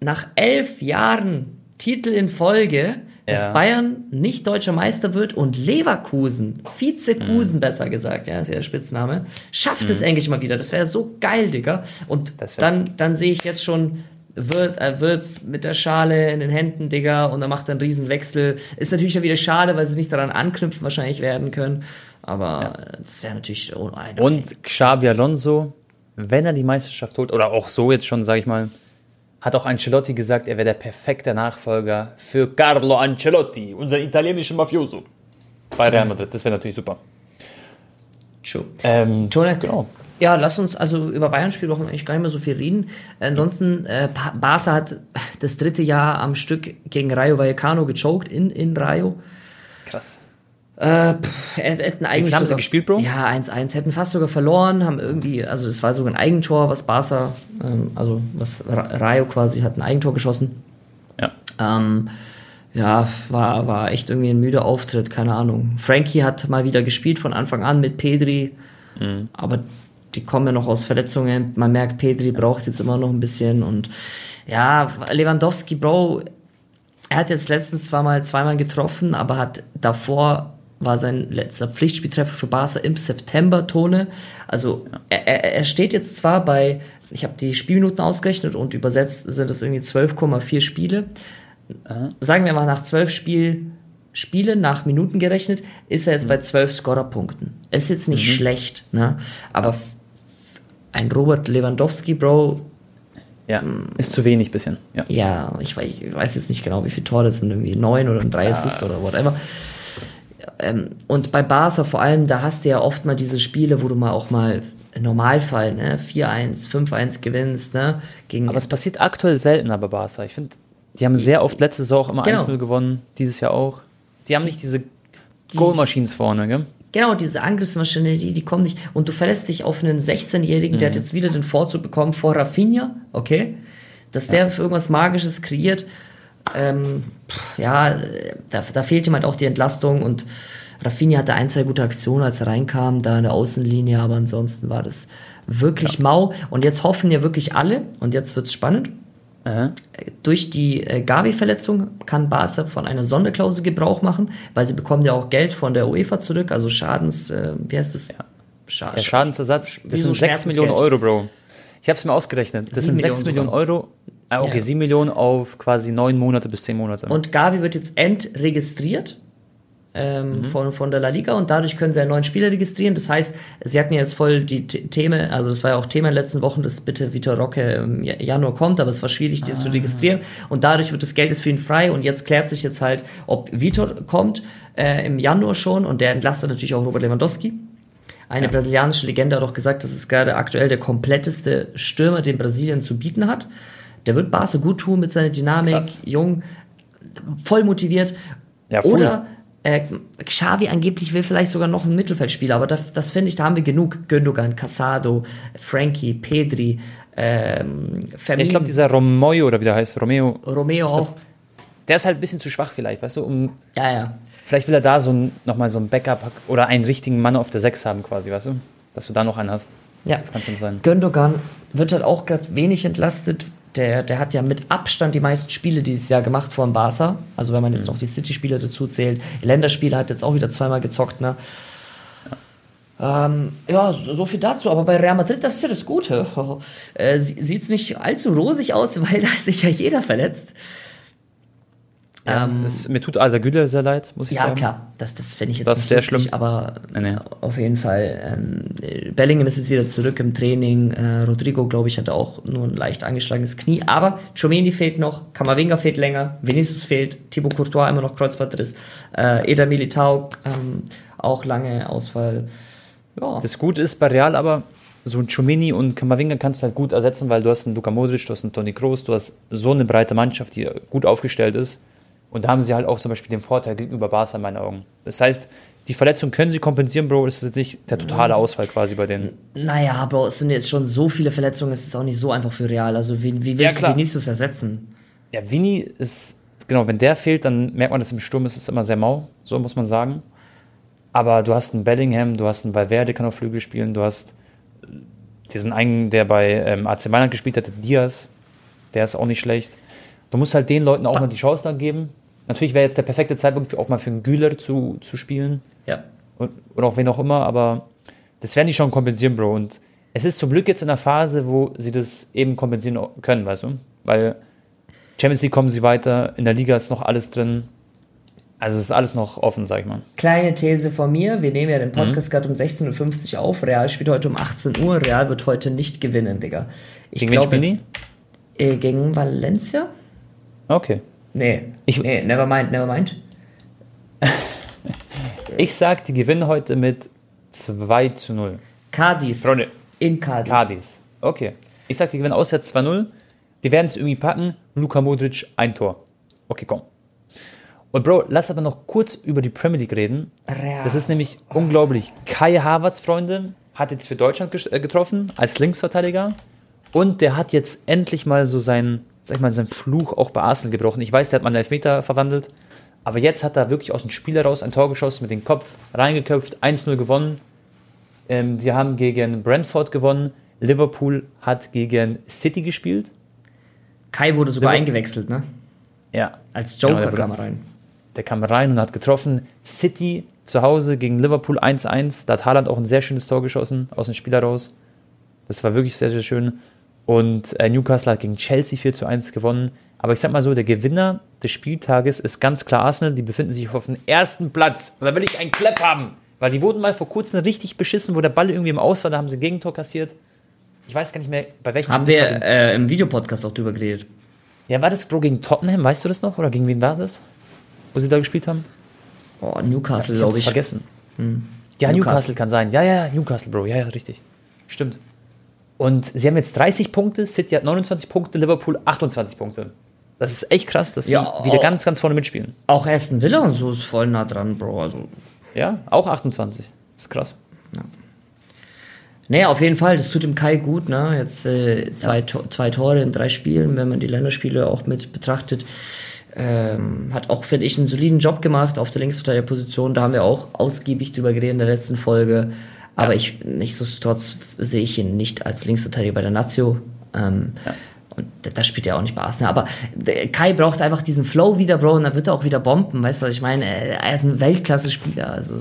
nach elf Jahren Titel in Folge, dass ja. Bayern nicht deutscher Meister wird und Leverkusen, Vizekusen mhm. besser gesagt, ja, ist ja der Spitzname, schafft mhm. es endlich mal wieder. Das wäre so geil, Digga. Und dann, dann sehe ich jetzt schon wird, äh, Wirtz mit der Schale in den Händen, Digga, und er macht einen riesen Wechsel. Ist natürlich dann wieder schade, weil sie nicht daran anknüpfen wahrscheinlich werden können. Aber ja. das wäre natürlich oh, eine Und Xabi Alonso, wenn er die Meisterschaft holt, oder auch so jetzt schon, sage ich mal, hat auch Ancelotti gesagt, er wäre der perfekte Nachfolger für Carlo Ancelotti, unser italienischer Mafioso. Bei Real Madrid. Das wäre natürlich super. True. Ähm, Tone, genau. Ja, lass uns also über Bayern-Spiel brauchen wir eigentlich gar nicht mehr so viel reden. Ansonsten, äh, Barca hat das dritte Jahr am Stück gegen Rayo Vallecano gechoked in, in Rayo. Krass. Äh, pff, hätten eigentlich. Wie haben sie gespielt, Bro? Ja, 1-1. Hätten fast sogar verloren, haben irgendwie, also es war sogar ein Eigentor, was Barca, ähm, also was Rayo quasi hat ein Eigentor geschossen. Ja. Ähm, ja, war, war echt irgendwie ein müder Auftritt, keine Ahnung. Frankie hat mal wieder gespielt von Anfang an mit Pedri, mhm. aber die kommen ja noch aus Verletzungen. Man merkt, Pedri braucht jetzt immer noch ein bisschen und ja, Lewandowski, Bro, er hat jetzt letztens zwar mal zweimal getroffen, aber hat davor war sein letzter Pflichtspieltreffer für Barca im September, Tone. Also er, er steht jetzt zwar bei, ich habe die Spielminuten ausgerechnet und übersetzt sind es irgendwie 12,4 Spiele. Sagen wir mal nach 12 Spiel, Spielen, nach Minuten gerechnet, ist er jetzt mhm. bei 12 Scorerpunkten. Ist jetzt nicht mhm. schlecht, ne? aber ein Robert Lewandowski, Bro, ja, mm. ist zu wenig bisschen. Ja, ja ich, ich, weiß jetzt nicht genau, wie viele Tore das sind, irgendwie neun oder drei ja. Assists oder whatever ähm, und bei Barca vor allem, da hast du ja oft mal diese Spiele, wo du mal auch mal im Normalfall ne, 4-1, 5-1 gewinnst. Ne, gegen aber es passiert aktuell seltener bei Barca. Ich finde, die haben sehr oft letzte Saison auch immer genau. 1-0 gewonnen, dieses Jahr auch. Die haben nicht diese Goal-Machines vorne, gell? Genau, diese Angriffsmaschinerie, die kommen nicht. Und du verlässt dich auf einen 16-Jährigen, mhm. der hat jetzt wieder den Vorzug bekommen vor Rafinha, okay? Dass der für irgendwas Magisches kreiert ähm, ja, da, da fehlt ihm halt auch die Entlastung und Rafinha hatte ein, zwei gute Aktionen, als er reinkam, da in der Außenlinie, aber ansonsten war das wirklich ja. mau. Und jetzt hoffen ja wirklich alle, und jetzt wird's spannend, Aha. Durch die äh, Gavi-Verletzung kann Barca von einer Sonderklausel Gebrauch machen, weil sie bekommen ja auch Geld von der UEFA zurück, also Schadens, äh, wie heißt das? Ja. Scha ja, Schadensersatz, das sind 6 Millionen Euro, Bro. Ich habe es mir ausgerechnet. Das sind 6 Millionen, Millionen Euro Ah, okay, ja. 7 Millionen auf quasi 9 Monate bis 10 Monate. Und Gavi wird jetzt entregistriert ähm, mhm. von, von der La Liga und dadurch können sie einen neuen Spieler registrieren. Das heißt, sie hatten ja jetzt voll die Themen, also das war ja auch Thema in den letzten Wochen, dass bitte Vitor Roque im Januar kommt, aber es war schwierig, den ah. zu registrieren. Und dadurch wird das Geld jetzt für ihn frei und jetzt klärt sich jetzt halt, ob Vitor kommt äh, im Januar schon und der entlastet natürlich auch Robert Lewandowski. Eine ja. brasilianische Legende hat auch gesagt, das ist gerade aktuell der kompletteste Stürmer, den Brasilien zu bieten hat. Der wird Barca gut tun mit seiner Dynamik, Krass. jung, voll motiviert. Ja, Oder äh, Xavi angeblich will vielleicht sogar noch einen Mittelfeldspieler, aber das, das finde ich, da haben wir genug. Gündogan, Casado, Frankie, Pedri, ähm, Ich glaube, dieser Romeo oder wie der heißt, Romeo. Romeo auch. Glaub, der ist halt ein bisschen zu schwach vielleicht, weißt du? Um, ja, ja. Vielleicht will er da so ein, nochmal so ein Backup oder einen richtigen Mann auf der 6 haben quasi, weißt du? Dass du da noch einen hast. Ja. Das kann schon sein. Gündogan wird halt auch gerade wenig entlastet, der, der hat ja mit Abstand die meisten Spiele dieses Jahr gemacht vor dem Barca. Also wenn man jetzt mhm. noch die City-Spiele dazu zählt. Länderspiele hat jetzt auch wieder zweimal gezockt, ne? Ja. Ähm, ja, so viel dazu. Aber bei Real Madrid, das ist ja das Gute. Äh, Sieht es nicht allzu rosig aus, weil da ist sich ja jeder verletzt. Ja, ähm, das, mir tut Alter Güler sehr leid, muss ich ja, sagen. Ja, klar, das, das finde ich jetzt das nicht sehr lustig, schlimm. aber nee, nee. auf jeden Fall. Ähm, Bellingham ist jetzt wieder zurück im Training. Äh, Rodrigo, glaube ich, hat auch nur ein leicht angeschlagenes Knie. Aber Chomeni fehlt noch, Kamavinga fehlt länger, Vinicius fehlt, Thibaut Courtois immer noch Kreuzbandriss, äh, Eda Militao ähm, auch lange Ausfall. Ja. Das Gute ist bei Real aber, so ein Chomini und Kamavinga kannst du halt gut ersetzen, weil du hast einen Luka Modric, du hast einen Toni Kroos, du hast so eine breite Mannschaft, die gut aufgestellt ist. Und da haben sie halt auch zum Beispiel den Vorteil gegenüber Barca in meinen Augen. Das heißt, die Verletzung können sie kompensieren, Bro. Ist jetzt nicht der totale Ausfall quasi bei denen. Naja, Bro, es sind jetzt schon so viele Verletzungen, es ist auch nicht so einfach für Real. Also, wie, wie willst ja, du Vinicius ersetzen? Ja, Vini ist, genau, wenn der fehlt, dann merkt man, dass im Sturm ist es immer sehr mau, so muss man sagen. Aber du hast einen Bellingham, du hast einen Valverde, kann auf Flügel spielen, du hast diesen einen, der bei ähm, AC Mailand gespielt hat, Diaz, der ist auch nicht schlecht. Du musst halt den Leuten auch ba mal die Chance dann geben. Natürlich wäre jetzt der perfekte Zeitpunkt auch mal für einen Güler zu, zu spielen. Ja. Und, oder auch wen auch immer, aber das werden die schon kompensieren, Bro. Und es ist zum Glück jetzt in der Phase, wo sie das eben kompensieren können, weißt du? Weil Champions League kommen sie weiter, in der Liga ist noch alles drin. Also es ist alles noch offen, sag ich mal. Kleine These von mir, wir nehmen ja den Podcast mhm. gerade um 16.50 Uhr auf. Real spielt heute um 18 Uhr. Real wird heute nicht gewinnen, Digga. Ich gegen glaube, wen spielen die? Äh, gegen Valencia? Okay. Nee, ich, nee, never mind, never mind. ich sag, die gewinnen heute mit 2 zu 0. Cadiz. Freunde. In Cadiz. Cadiz. Okay. Ich sag, die gewinnen auswärts 2-0. Die werden es irgendwie packen. Luka Modric, ein Tor. Okay, komm. Und Bro, lass aber noch kurz über die Premier League reden. Ja. Das ist nämlich unglaublich. Kai Havertz, Freunde, hat jetzt für Deutschland äh, getroffen als Linksverteidiger. Und der hat jetzt endlich mal so seinen, sag ich mal, seinen Fluch auch bei Arsenal gebrochen. Ich weiß, der hat mal einen Elfmeter verwandelt. Aber jetzt hat er wirklich aus dem Spiel heraus ein Tor geschossen, mit dem Kopf reingeköpft, 1-0 gewonnen. Ähm, die haben gegen Brentford gewonnen. Liverpool hat gegen City gespielt. Kai wurde sogar Liverpool. eingewechselt, ne? Ja. Als Joker genau, kam er rein. Der kam rein und hat getroffen. City zu Hause gegen Liverpool 1-1. Da hat Haaland auch ein sehr schönes Tor geschossen, aus dem Spiel heraus. Das war wirklich sehr, sehr schön. Und äh, Newcastle hat gegen Chelsea 4 zu 1 gewonnen. Aber ich sag mal so, der Gewinner des Spieltages ist ganz klar Arsenal. Die befinden sich auf dem ersten Platz. Und da will ich einen Clap haben. Weil die wurden mal vor kurzem richtig beschissen, wo der Ball irgendwie im Aus war, da haben sie ein Gegentor kassiert. Ich weiß gar nicht mehr, bei welchem Haben wir äh, im Videopodcast auch drüber geredet. Ja, war das Bro gegen Tottenham? Weißt du das noch? Oder gegen wen war das? Wo sie da gespielt haben? Oh, Newcastle, glaube ich. vergessen. Hm. Ja, Newcastle. Newcastle. kann sein. Ja, ja, Newcastle, Bro. Ja, ja, richtig. Stimmt. Und sie haben jetzt 30 Punkte, City hat 29 Punkte, Liverpool 28 Punkte. Das ist echt krass, dass sie ja, wieder ganz, ganz vorne mitspielen. Auch Aston Villa und so ist voll nah dran, Bro. Also. Ja, auch 28. Das ist krass. Ja. Naja, auf jeden Fall, das tut dem Kai gut, ne? Jetzt äh, zwei, ja. zwei Tore in drei Spielen, wenn man die Länderspiele auch mit betrachtet. Ähm, hat auch, finde ich, einen soliden Job gemacht auf der Linksverteidigerposition. Da haben wir auch ausgiebig drüber geredet in der letzten Folge. Aber ja. ich, nichtsdestotrotz sehe ich ihn nicht als Linksverteidiger bei der Nazio. Ähm, ja. Und das spielt er auch nicht bei Arsenal. Aber Kai braucht einfach diesen Flow wieder, Bro, und dann wird er auch wieder bomben. Weißt du, was ich meine? Er ist ein Weltklasse-Spieler. Also,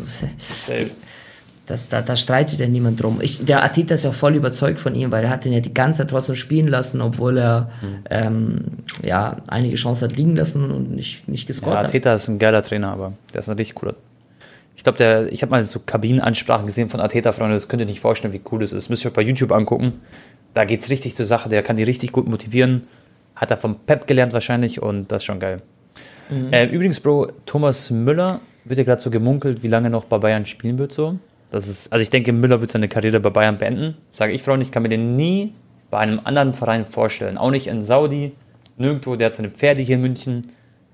das, da, da streitet ja niemand drum. Ich, der Ateta ist ja voll überzeugt von ihm, weil er hat ihn ja die ganze Zeit trotzdem spielen lassen, obwohl er mhm. ähm, ja einige Chancen hat liegen lassen und nicht, nicht gescored ja, Ateta ist ein geiler Trainer, aber der ist ein richtig cooler. Ich glaube, der, ich habe mal so Kabinenansprachen gesehen von Ateta, Freunde, das könnt ihr nicht vorstellen, wie cool das ist. Müsst ihr euch bei YouTube angucken. Da geht es richtig zur Sache, der kann die richtig gut motivieren. Hat er vom Pep gelernt wahrscheinlich und das ist schon geil. Mhm. Äh, übrigens, Bro, Thomas Müller wird ja gerade so gemunkelt, wie lange noch bei Bayern spielen wird so. Das ist, also ich denke, Müller wird seine Karriere bei Bayern beenden. Sage ich, Freunde, ich kann mir den nie bei einem anderen Verein vorstellen. Auch nicht in Saudi, nirgendwo. Der hat seine Pferde hier in München,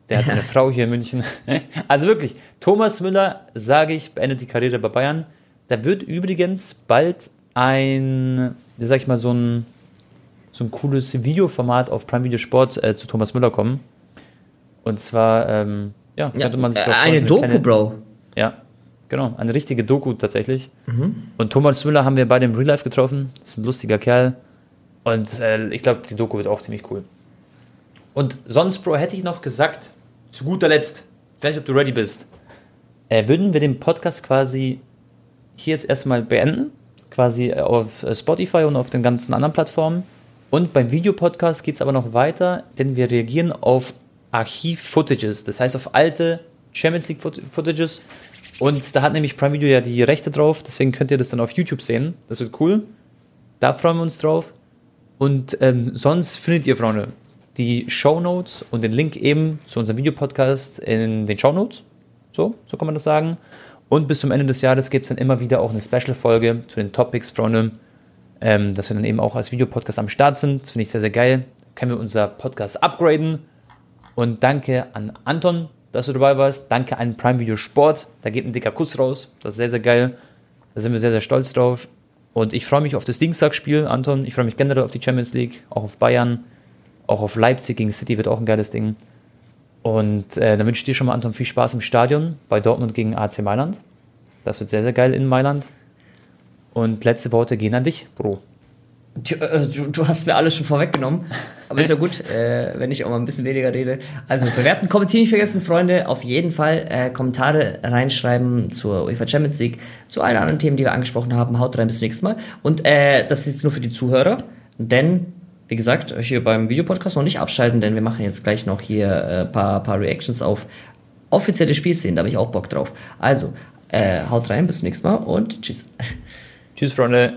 der hat seine Frau hier in München. also wirklich, Thomas Müller, sage ich, beendet die Karriere bei Bayern. Da wird übrigens bald ein, wie sag ich mal, so ein, so ein cooles Videoformat auf Prime Video Sport äh, zu Thomas Müller kommen. Und zwar, ähm, ja, könnte man sich äh, Eine Doku, kleine, Bro. Ja, Genau, eine richtige Doku tatsächlich. Mhm. Und Thomas Müller haben wir bei dem Real Life getroffen. Ist ein lustiger Kerl. Und äh, ich glaube, die Doku wird auch ziemlich cool. Und sonst, Bro, hätte ich noch gesagt, zu guter Letzt, ich weiß nicht, ob du ready bist, äh, würden wir den Podcast quasi hier jetzt erstmal beenden. Quasi äh, auf äh, Spotify und auf den ganzen anderen Plattformen. Und beim Videopodcast geht es aber noch weiter, denn wir reagieren auf Archiv-Footages. Das heißt auf alte Champions League-Footages und da hat nämlich Prime Video ja die Rechte drauf, deswegen könnt ihr das dann auf YouTube sehen. Das wird cool. Da freuen wir uns drauf. Und ähm, sonst findet ihr, Freunde, die Show Notes und den Link eben zu unserem Videopodcast in den Show Notes. So, so kann man das sagen. Und bis zum Ende des Jahres gibt es dann immer wieder auch eine Special-Folge zu den Topics, Freunde, ähm, dass wir dann eben auch als Videopodcast am Start sind. Das finde ich sehr, sehr geil. können wir unser Podcast upgraden. Und danke an Anton dass du dabei warst. Danke an Prime Video Sport. Da geht ein dicker Kuss raus. Das ist sehr, sehr geil. Da sind wir sehr, sehr stolz drauf. Und ich freue mich auf das Dienstagsspiel, Anton. Ich freue mich generell auf die Champions League, auch auf Bayern, auch auf Leipzig gegen City wird auch ein geiles Ding. Und äh, dann wünsche ich dir schon mal, Anton, viel Spaß im Stadion bei Dortmund gegen AC Mailand. Das wird sehr, sehr geil in Mailand. Und letzte Worte gehen an dich, Bro. Äh, du, du, hast mir alles schon vorweggenommen. Aber ist ja gut, äh, wenn ich auch mal ein bisschen weniger rede. Also bewerten, kommentieren nicht vergessen, Freunde. Auf jeden Fall äh, Kommentare reinschreiben zur UEFA Champions League, zu allen anderen Themen, die wir angesprochen haben. Haut rein bis zum nächsten Mal. Und äh, das ist jetzt nur für die Zuhörer, denn wie gesagt, hier beim Videopodcast noch nicht abschalten, denn wir machen jetzt gleich noch hier ein äh, paar, paar Reactions auf offizielle Spielszenen. Da habe ich auch Bock drauf. Also, äh, haut rein, bis zum nächsten Mal und tschüss. Tschüss, Freunde.